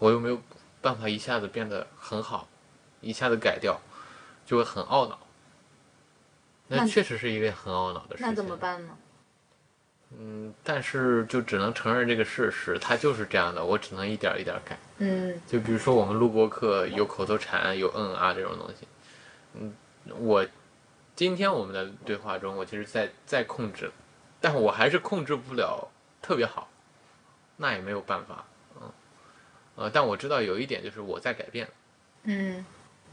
[SPEAKER 2] 我又没有办法一下子变得很好，一下子改掉，就会很懊恼。那
[SPEAKER 1] 那
[SPEAKER 2] 确实是一件很懊恼的事情。
[SPEAKER 1] 那怎么？办呢？
[SPEAKER 2] 嗯，但是就只能承认这个事实，它就是这样的，我只能一点儿一点儿改。
[SPEAKER 1] 嗯
[SPEAKER 2] 就比如说我们录播课有口头禅，有嗯啊这种东西，嗯，我今天我们的对话中，我其实在在控制，但我还是控制不了特别好，那也没有办法，嗯，呃，但我知道有一点就是我在改变，
[SPEAKER 1] 嗯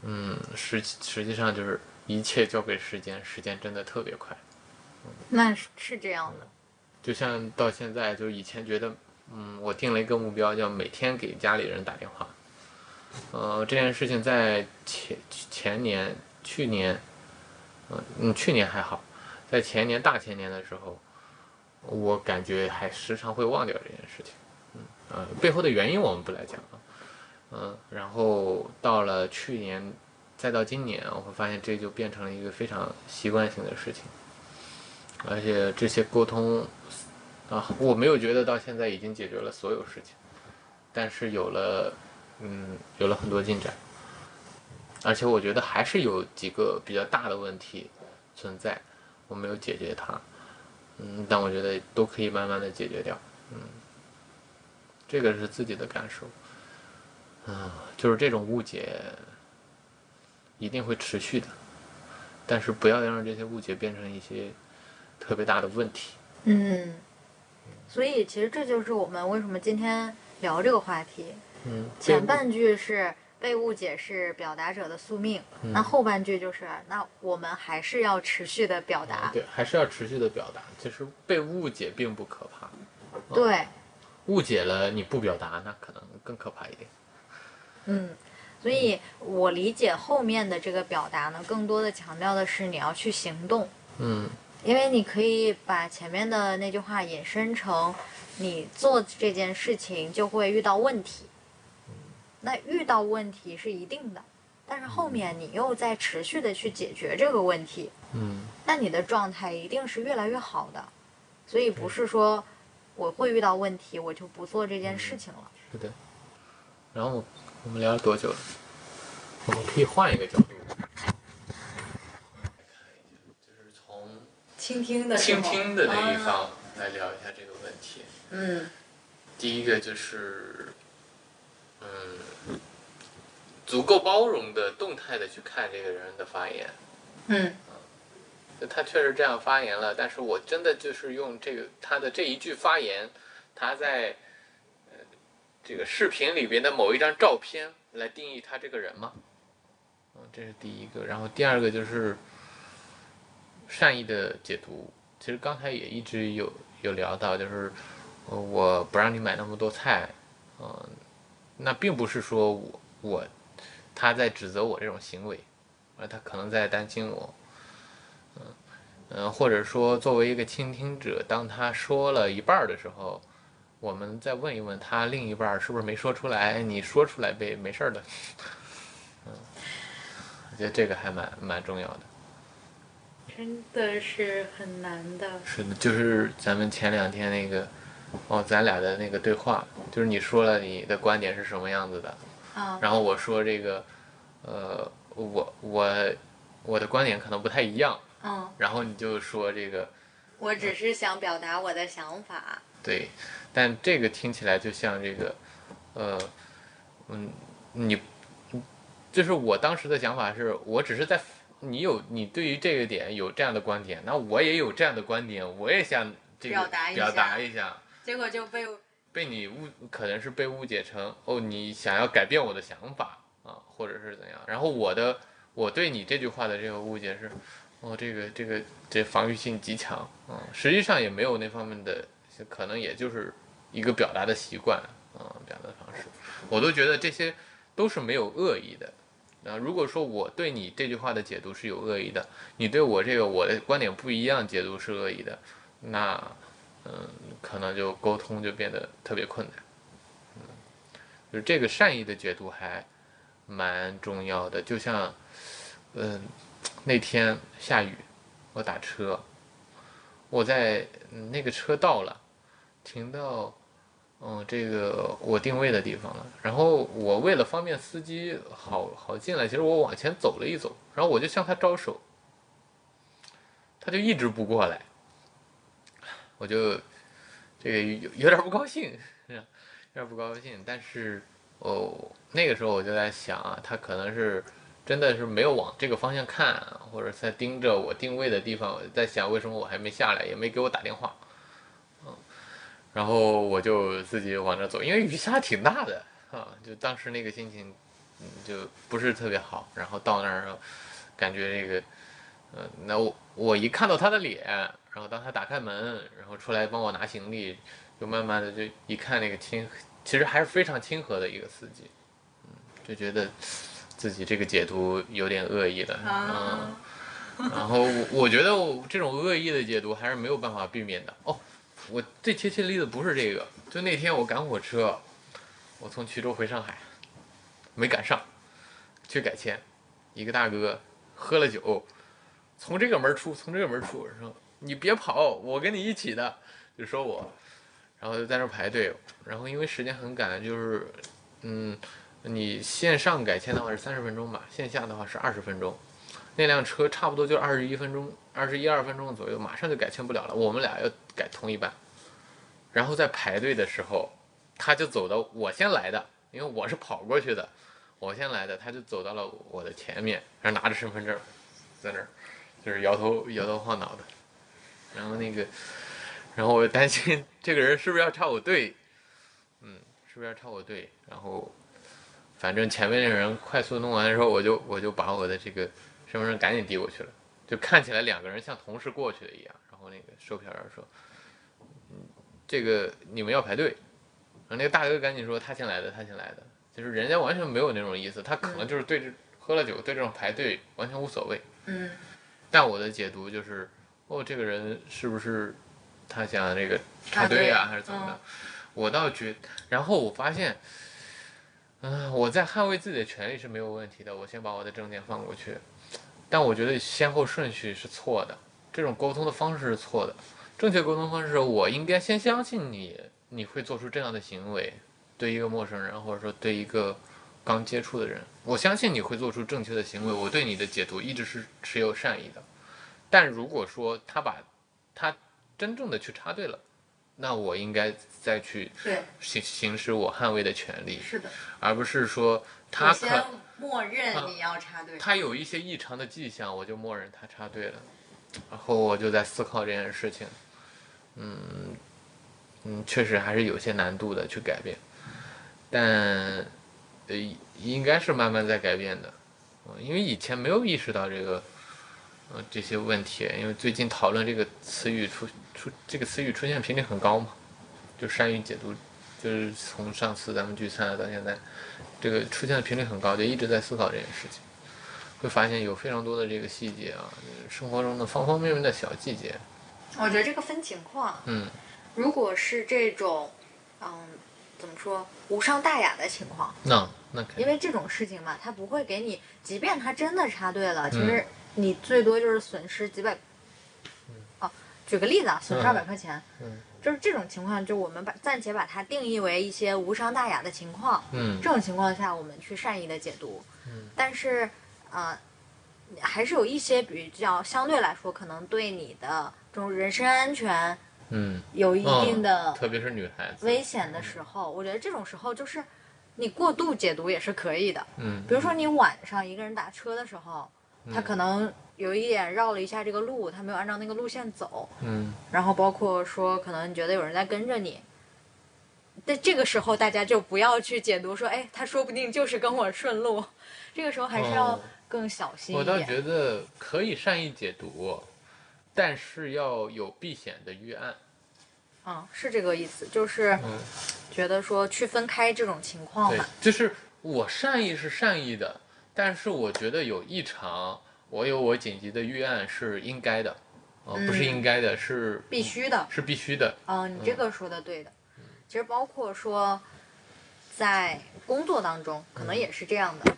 [SPEAKER 2] 嗯，实实际上就是一切交给时间，时间真的特别快，
[SPEAKER 1] 那是是这样的。
[SPEAKER 2] 就像到现在，就以前觉得，嗯，我定了一个目标，叫每天给家里人打电话。呃，这件事情在前前年、去年，嗯嗯，去年还好，在前年、大前年的时候，我感觉还时常会忘掉这件事情。背后的原因我们不来讲啊。嗯，然后到了去年，再到今年，我会发现这就变成了一个非常习惯性的事情。而且这些沟通啊，我没有觉得到现在已经解决了所有事情，但是有了，嗯，有了很多进展，而且我觉得还是有几个比较大的问题存在，我没有解决它，嗯，但我觉得都可以慢慢的解决掉，嗯，这个是自己的感受，嗯，就是这种误解一定会持续的，但是不要让这些误解变成一些。特别大的问题。
[SPEAKER 1] 嗯，所以其实这就是我们为什么今天聊这个话题。
[SPEAKER 2] 嗯，
[SPEAKER 1] 前半句是被误解是表达者的宿命，那后半句就是那我们还是要持续的表达。
[SPEAKER 2] 对，还是要持续的表达。其实被误解并不可怕，
[SPEAKER 1] 对，
[SPEAKER 2] 误解了你不表达，那可能更可怕一点。
[SPEAKER 1] 嗯，所以我理解后面的这个表达呢，更多的强调的是你要去行动。
[SPEAKER 2] 嗯
[SPEAKER 1] 因为你可以把前面的那句话引申成，你做这件事情就会遇到问题。那遇到问题是一定的，但是后面你又在持续的去解决这个问题，
[SPEAKER 2] 嗯
[SPEAKER 1] 那你的状态一定是越来越好的。所以不是说我会遇到问题，我就不做这件事情了。
[SPEAKER 2] 是的。然后我们聊了多久了？我们可以换一个角度，就是从
[SPEAKER 1] 倾听的，
[SPEAKER 2] 倾听的那一
[SPEAKER 1] 啊
[SPEAKER 2] 方来聊一下这个问题。
[SPEAKER 1] 嗯
[SPEAKER 2] 第一个就是，嗯，足够包容的、动态的去看这个人的发言。
[SPEAKER 1] 嗯
[SPEAKER 2] 就他确实这样发言了，但是我真的就是用这个他的这一句发言，他在呃这个视频里边的某一张照片来定义他这个人吗？嗯，这是第一个。然后第二个就是善意的解读。其实刚才也一直有有聊到，就是我不让你买那么多菜，嗯、那并不是说我我他在指责我这种行为，而他可能在担心我。嗯，或者说作为一个倾听者，当他说了一半儿的时候，我们再问一问他另一半儿是不是没说出来，你说出来呗，没事儿的。嗯，我觉得这个还蛮蛮重要的。
[SPEAKER 1] 真的是很难的。
[SPEAKER 2] 是的，就是咱们前两天那个，哦，咱俩的那个对话，就是你说了你的观点是什么样子的，
[SPEAKER 1] 啊，
[SPEAKER 2] 然后我说这个，呃，我我我的观点可能不太一样，
[SPEAKER 1] 嗯，
[SPEAKER 2] 然后你就说这个。
[SPEAKER 1] 我只是想表达我的想法。
[SPEAKER 2] 对，但这个听起来就像这个，呃，嗯，你就是我当时的想法是，我只是在你有你对于这个点有这样的观点，那我也有这样的观点，我也想这个
[SPEAKER 1] 表达一下
[SPEAKER 2] 表达一下，
[SPEAKER 1] 结果就被
[SPEAKER 2] 被你误可能是被误解成哦，你想要改变我的想法啊，或者是怎样。然后我的我对你这句话的这个误解是，哦，这个这个这防御性极强啊，实际上也没有那方面的，可能也就是一个表达的习惯啊，表达方式，我都觉得这些都是没有恶意的。那，如果说我对你这句话的解读是有恶意的，你对我这个我的观点不一样解读是恶意的，那，嗯，可能就沟通就变得特别困难。嗯，就是这个善意的解读还蛮重要的。就像，嗯，那天下雨，我打车，我在那个车到了，停到。嗯，这个我定位的地方了。然后我为了方便司机好好进来，其实我往前走了一走，然后我就向他招手，他就一直不过来，我就这个有有点不高兴，有点不高兴。但是哦，那个时候我就在想啊，他可能是真的是没有往这个方向看，或者在盯着我定位的地方。我在想，为什么我还没下来，也没给我打电话。嗯然后我就自己往那走，因为雨下挺大的啊，就当时那个心情，嗯，就不是特别好。然后到那儿，感觉这个，嗯，那我我一看到他的脸，然后当他打开门，然后出来帮我拿行李，就慢慢的就一看那个亲，其实还是非常亲和的一个司机，嗯，就觉得自己这个解读有点恶意的，嗯，然后我我觉得我这种恶意的解读还是没有办法避免的哦。我最贴切的例子不是这个，就那天我赶火车，我从衢州回上海，没赶上，去改签，一个大哥喝了酒，从这个门出，从这个门出，说你别跑，我跟你一起的，就说我，然后就在那排队，然后因为时间很赶，就是，嗯，你线上改签的话是三十分钟吧，线下的话是二十分钟。那辆车差不多就二十一分钟，二十一二分钟左右，马上就改签不了了。我们俩要改同一班，然后在排队的时候，他就走到我先来的，因为我是跑过去的，我先来的，他就走到了我的前面，然后拿着身份证，在那儿就是摇头摇头晃脑的，然后那个，然后我担心这个人是不是要插我队，嗯，是不是要插我队？然后反正前面那人快速弄完的时候，我就我就把我的这个。身份证赶紧递过去了，就看起来两个人像同时过去的一样。然后那个售票员说：“嗯，这个你们要排队。”然后那个大哥赶紧说：“他先来的，他先来的。”就是人家完全没有那种意思，他可能就是对这喝了酒对这种排队完全无所谓。
[SPEAKER 1] 嗯。
[SPEAKER 2] 但我的解读就是，哦，这个人是不是他想这个插队啊，还是怎么的？我倒觉，然后我发现。嗯，我在捍卫自己的权利是没有问题的。我先把我的证件放过去，但我觉得先后顺序是错的，这种沟通的方式是错的。正确沟通方式我应该先相信你，你会做出这样的行为，对一个陌生人或者说对一个刚接触的人，我相信你会做出正确的行为。我对你的解读一直是持有善意的，但如果说他把他真正的去插队了。那我应该再去行行使我捍卫的权利，
[SPEAKER 1] 是的，
[SPEAKER 2] 而不是说他可
[SPEAKER 1] 默认你要插队，
[SPEAKER 2] 他有一些异常的迹象，我就默认他插队了，然后我就在思考这件事情，嗯嗯，确实还是有些难度的去改变，但呃应该是慢慢在改变的，因为以前没有意识到这个。呃，这些问题，因为最近讨论这个词语出出这个词语出现频率很高嘛，就善于解读，就是从上次咱们聚餐到现在，这个出现的频率很高，就一直在思考这件事情，会发现有非常多的这个细节啊，生活中的方方面面的小细节。
[SPEAKER 1] 我觉得这个分情况，
[SPEAKER 2] 嗯，
[SPEAKER 1] 如果是这种，嗯，怎么说无伤大雅的情况，
[SPEAKER 2] 那那肯定，
[SPEAKER 1] 因为这种事情嘛，他不会给你，即便他真的插队了，其实。你最多就是损失几百，哦，举个例子啊，损失二百块钱，就是这种情况，就我们把暂且把它定义为一些无伤大雅的情况，
[SPEAKER 2] 嗯，
[SPEAKER 1] 这种情况下我们去善意的解读，
[SPEAKER 2] 嗯，
[SPEAKER 1] 但是，呃，还是有一些比较相对来说可能对你的这种人身安全，
[SPEAKER 2] 嗯，
[SPEAKER 1] 有一定的，
[SPEAKER 2] 特别是女孩子
[SPEAKER 1] 危险的时候，我觉得这种时候就是。你过度解读也是可以的。
[SPEAKER 2] 嗯。
[SPEAKER 1] 比如说你晚上一个人打车的时候，他可能有一点绕了一下这个路，他没有按照那个路线走，
[SPEAKER 2] 嗯
[SPEAKER 1] 然后包括说可能你觉得有人在跟着你。但这个时候，大家就不要去解读说，哎，他说不定就是跟我顺路。这个时候还是要
[SPEAKER 2] 哦
[SPEAKER 1] 更小心
[SPEAKER 2] 我倒。觉得可以善意解读，但是要有避险的预案。
[SPEAKER 1] 嗯，是这个意思，就是
[SPEAKER 2] 嗯，
[SPEAKER 1] 觉得说区分开这种情况
[SPEAKER 2] 对
[SPEAKER 1] 嘛。，
[SPEAKER 2] 就是我善意是善意的，但是我觉得有异常，我有我紧急的预案是应该的，呃，不是
[SPEAKER 1] 嗯
[SPEAKER 2] 应该的，是
[SPEAKER 1] 必须的。
[SPEAKER 2] 是必须的。
[SPEAKER 1] 嗯，你这个说的对的。其实包括说，在工作当中，可能也是这样的，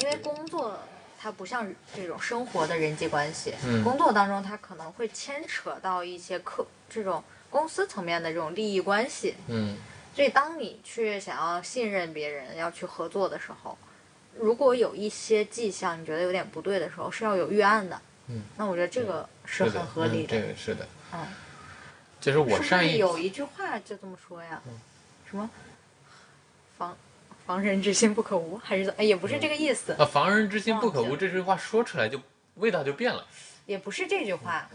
[SPEAKER 1] 因为工作它不像这种生活的人际关系，
[SPEAKER 2] 嗯
[SPEAKER 1] 工作当中它可能会牵扯到一些客这种公司层面的这种利益关系，
[SPEAKER 2] 嗯
[SPEAKER 1] 所以当你去想要信任别人，要去合作的时候，如果有一些迹象你觉得有点不对的时候，是要有预案的。
[SPEAKER 2] 嗯，
[SPEAKER 1] 那我觉得这个是很合理的。
[SPEAKER 2] 嗯，这个是的。
[SPEAKER 1] 嗯，
[SPEAKER 2] 就是我
[SPEAKER 1] 是不是
[SPEAKER 2] 善意，
[SPEAKER 1] 有一句话就这么说呀？
[SPEAKER 2] 嗯
[SPEAKER 1] 什么防防人之心不可无，还是怎？哎，也不是这个意思，
[SPEAKER 2] 啊，防人之心不可无，这句话说出来就味道就变了。
[SPEAKER 1] 也不是这句话，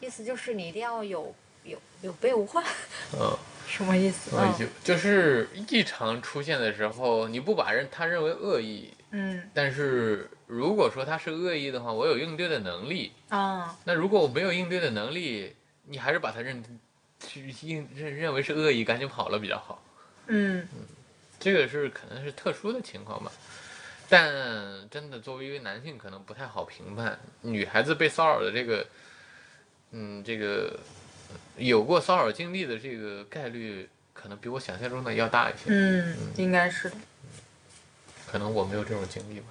[SPEAKER 1] 意思就是你一定要有有有备无患，
[SPEAKER 2] 嗯，
[SPEAKER 1] 什么意思？
[SPEAKER 2] 就就是异常出现的时候，你不把人他认为恶意，
[SPEAKER 1] 嗯
[SPEAKER 2] 但是如果说他是恶意的话，我有应对的能力。
[SPEAKER 1] 啊
[SPEAKER 2] 那如果我没有应对的能力，你还是把他认去应认认为是恶意，赶紧跑了比较好。
[SPEAKER 1] 嗯
[SPEAKER 2] 这个是可能是特殊的情况吧，但真的作为一个男性，可能不太好评判女孩子被骚扰的这个，嗯，这个有过骚扰经历的这个概率，可能比我想象中的要大一些。
[SPEAKER 1] 嗯，应该是的。
[SPEAKER 2] 可能我没有这种经历吧，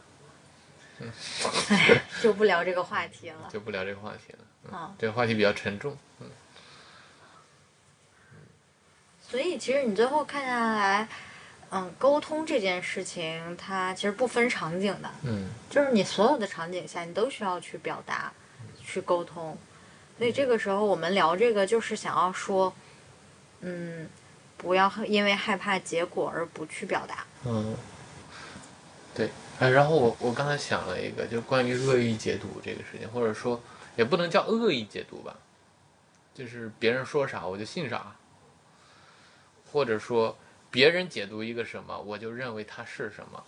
[SPEAKER 1] 哎，就不聊这个话题了。
[SPEAKER 2] 就不聊这个话题了。嗯，
[SPEAKER 1] 啊，
[SPEAKER 2] 这个话题比较沉重。嗯
[SPEAKER 1] 所以其实你最后看下来，嗯，沟通这件事情，它其实不分场景的。
[SPEAKER 2] 嗯
[SPEAKER 1] 就是你所有的场景下，你都需要去表达、去沟通。所以这个时候我们聊这个，就是想要说，嗯，不要因为害怕结果而不去表达。
[SPEAKER 2] 嗯，对。哎，然后我我刚才想了一个，就关于恶意解读这个事情，或者说也不能叫恶意解读吧，就是别人说啥我就信啥，或者说别人解读一个什么，我就认为它是什么，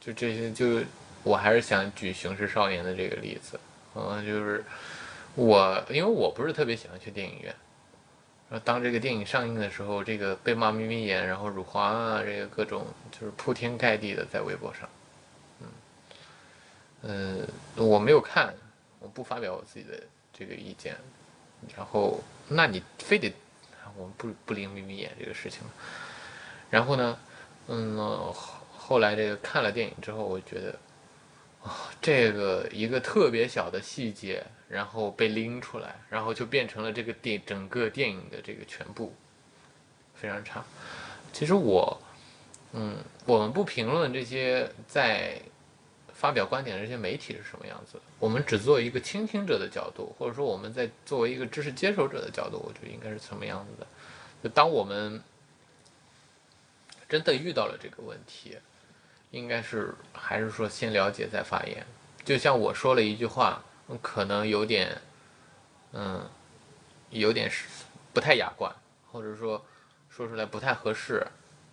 [SPEAKER 2] 就这些就我还是想举《雄狮少年》的这个例子，嗯，就是我因为我不是特别喜欢去电影院。当这个电影上映的时候，这个被骂眯眯眼，然后辱华啊，这个各种就是铺天盖地的在微博上，嗯，呃，我没有看，我不发表我自己的这个意见，然后那你非得我们不不灵眯眯眼这个事情，然后呢，嗯，后来这个看了电影之后，我觉得，啊这个一个特别小的细节，然后被拎出来，然后就变成了这个电整个电影的这个全部，非常差。其实我，嗯，我们不评论这些在发表观点的这些媒体是什么样子，我们只做一个倾听者的角度，或者说我们在作为一个知识接受者的角度，我觉得应该是什么样子的。就当我们真的遇到了这个问题，应该是还是说先了解再发言。就像我说了一句话，可能有点，嗯，有点是不太雅观，或者说说出来不太合适，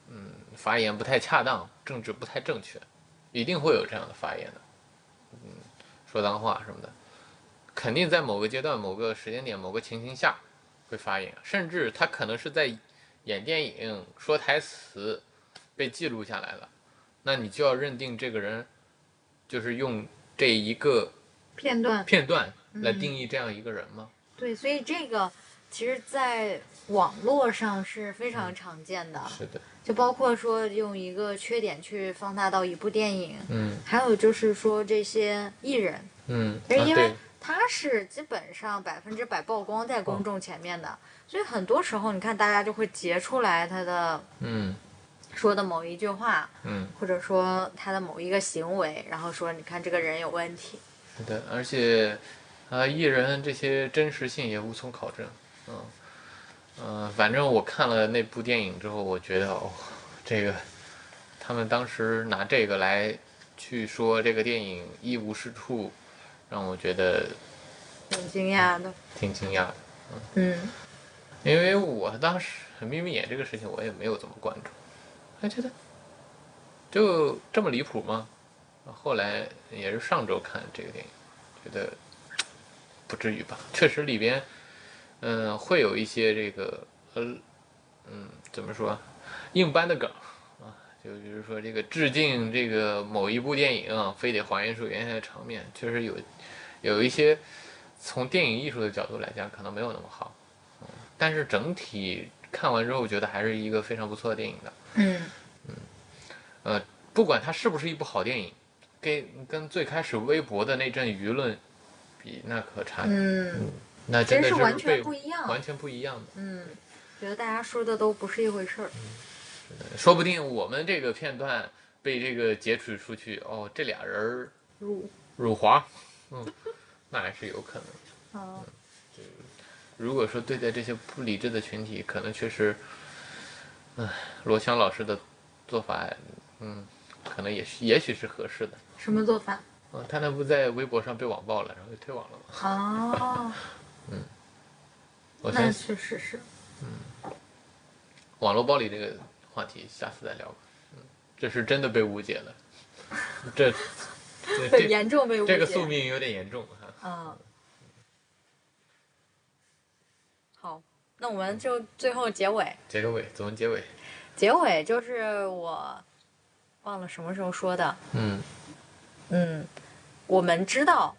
[SPEAKER 2] 嗯，发言不太恰当，政治不太正确，一定会有这样的发言的，嗯，说脏话什么的，肯定在某个阶段、某个时间点、某个情形下会发言，甚至他可能是在演电影、说台词被记录下来了，那你就要认定这个人就是用这一个
[SPEAKER 1] 片段
[SPEAKER 2] 片段来定义这样一个人吗？
[SPEAKER 1] 对，所以这个其实，在网络上是非常常见的，
[SPEAKER 2] 是的，
[SPEAKER 1] 就包括说用一个缺点去放大到一部电影，
[SPEAKER 2] 嗯。
[SPEAKER 1] 还有就是说这些艺人，
[SPEAKER 2] 嗯，
[SPEAKER 1] 因为他是基本上百分之百曝光在公众前面的，所以很多时候你看大家就会截出来他的
[SPEAKER 2] 嗯
[SPEAKER 1] 说的某一句话，
[SPEAKER 2] 嗯，
[SPEAKER 1] 或者说他的某一个行为，然后说你看这个人有问题。
[SPEAKER 2] 是的，而且啊，艺人这些真实性也无从考证，嗯嗯、反正我看了那部电影之后，我觉得哦，这个他们当时拿这个来去说这个电影一无是处，让我觉得
[SPEAKER 1] 挺惊讶的。
[SPEAKER 2] 挺惊讶的。
[SPEAKER 1] 嗯
[SPEAKER 2] 因为我当时《眯眯眼》这个事情我也没有怎么关注，还觉得就这么离谱吗？后来也是上周看这个电影，觉得不至于吧。确实里边，嗯、会有一些这个呃，嗯，怎么说，硬搬的梗啊，就比如说这个致敬这个某一部电影啊，非得还原出原先的场面，确实有有一些从电影艺术的角度来讲，可能没有那么好。但是整体看完之后，觉得还是一个非常不错的电影的。
[SPEAKER 1] 嗯
[SPEAKER 2] 呃，不管它是不是一部好电影，跟跟最开始微博的那阵舆论比，那可差，
[SPEAKER 1] 嗯，
[SPEAKER 2] 那真的
[SPEAKER 1] 真是完
[SPEAKER 2] 被
[SPEAKER 1] 全不一样
[SPEAKER 2] 完全不一样的。
[SPEAKER 1] 嗯，觉得大家说的都不是一回事儿。
[SPEAKER 2] 说不定我们这个片段被这个截取出去，哦，这俩人儿
[SPEAKER 1] 入
[SPEAKER 2] 辱华，嗯，那还是有可能。
[SPEAKER 1] 啊，
[SPEAKER 2] 如果说对待这些不理智的群体，可能确实，唉，罗翔老师的做法，嗯，可能也是，也许是合适的。
[SPEAKER 1] 什么做法？
[SPEAKER 2] 嗯，他那不在微博上被网暴了，然后就退网了吗？
[SPEAKER 1] 哦，
[SPEAKER 2] 我
[SPEAKER 1] 那
[SPEAKER 2] 相信
[SPEAKER 1] 确实是。
[SPEAKER 2] 网络暴力这个话题，下次再聊吧。嗯，这是真的被误解了，这 这
[SPEAKER 1] 严重被误解。
[SPEAKER 2] 这个宿命有点严重哈。
[SPEAKER 1] 嗯。好，那我们就最后结尾。
[SPEAKER 2] 结个尾，怎么结尾？
[SPEAKER 1] 结尾就是我忘了什么时候说的。
[SPEAKER 2] 嗯
[SPEAKER 1] 嗯，我们知道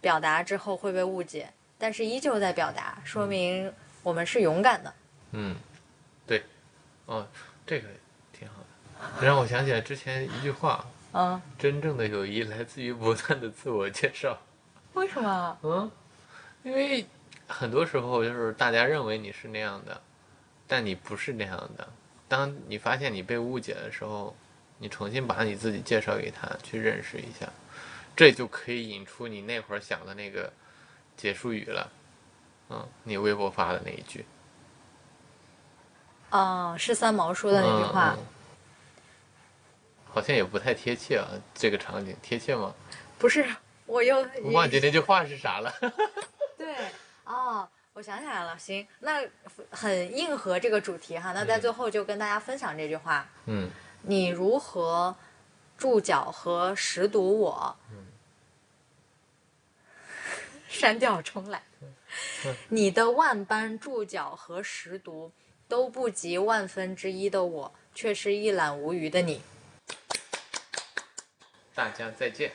[SPEAKER 1] 表达之后会被误解，但是依旧在表达，说明我们是勇敢的。
[SPEAKER 2] 嗯，对，哦，这个挺好的，让我想起来之前一句话：
[SPEAKER 1] 嗯，
[SPEAKER 2] 真正的友谊来自于不断的自我介绍。
[SPEAKER 1] 为什么？
[SPEAKER 2] 嗯，因为很多时候就是大家认为你是那样的，但你不是那样的。当你发现你被误解的时候，你重新把你自己介绍给他，去认识一下，这就可以引出你那会儿想的那个结束语了。嗯，你微博发的那一句。
[SPEAKER 1] 哦、是三毛说的那句话。
[SPEAKER 2] 嗯嗯好像也不太贴切啊，这个场景贴切吗？
[SPEAKER 1] 不是，我又
[SPEAKER 2] 我忘记那句话是啥了。
[SPEAKER 1] 对哦，我想起来了，行，那很硬核这个主题哈。那在最后就跟大家分享这句话：
[SPEAKER 2] 嗯
[SPEAKER 1] 你如何注脚和识读我？删掉重来。你的万般注脚和识读都不及万分之一的我，却是一览无余的你。
[SPEAKER 2] 大家再见。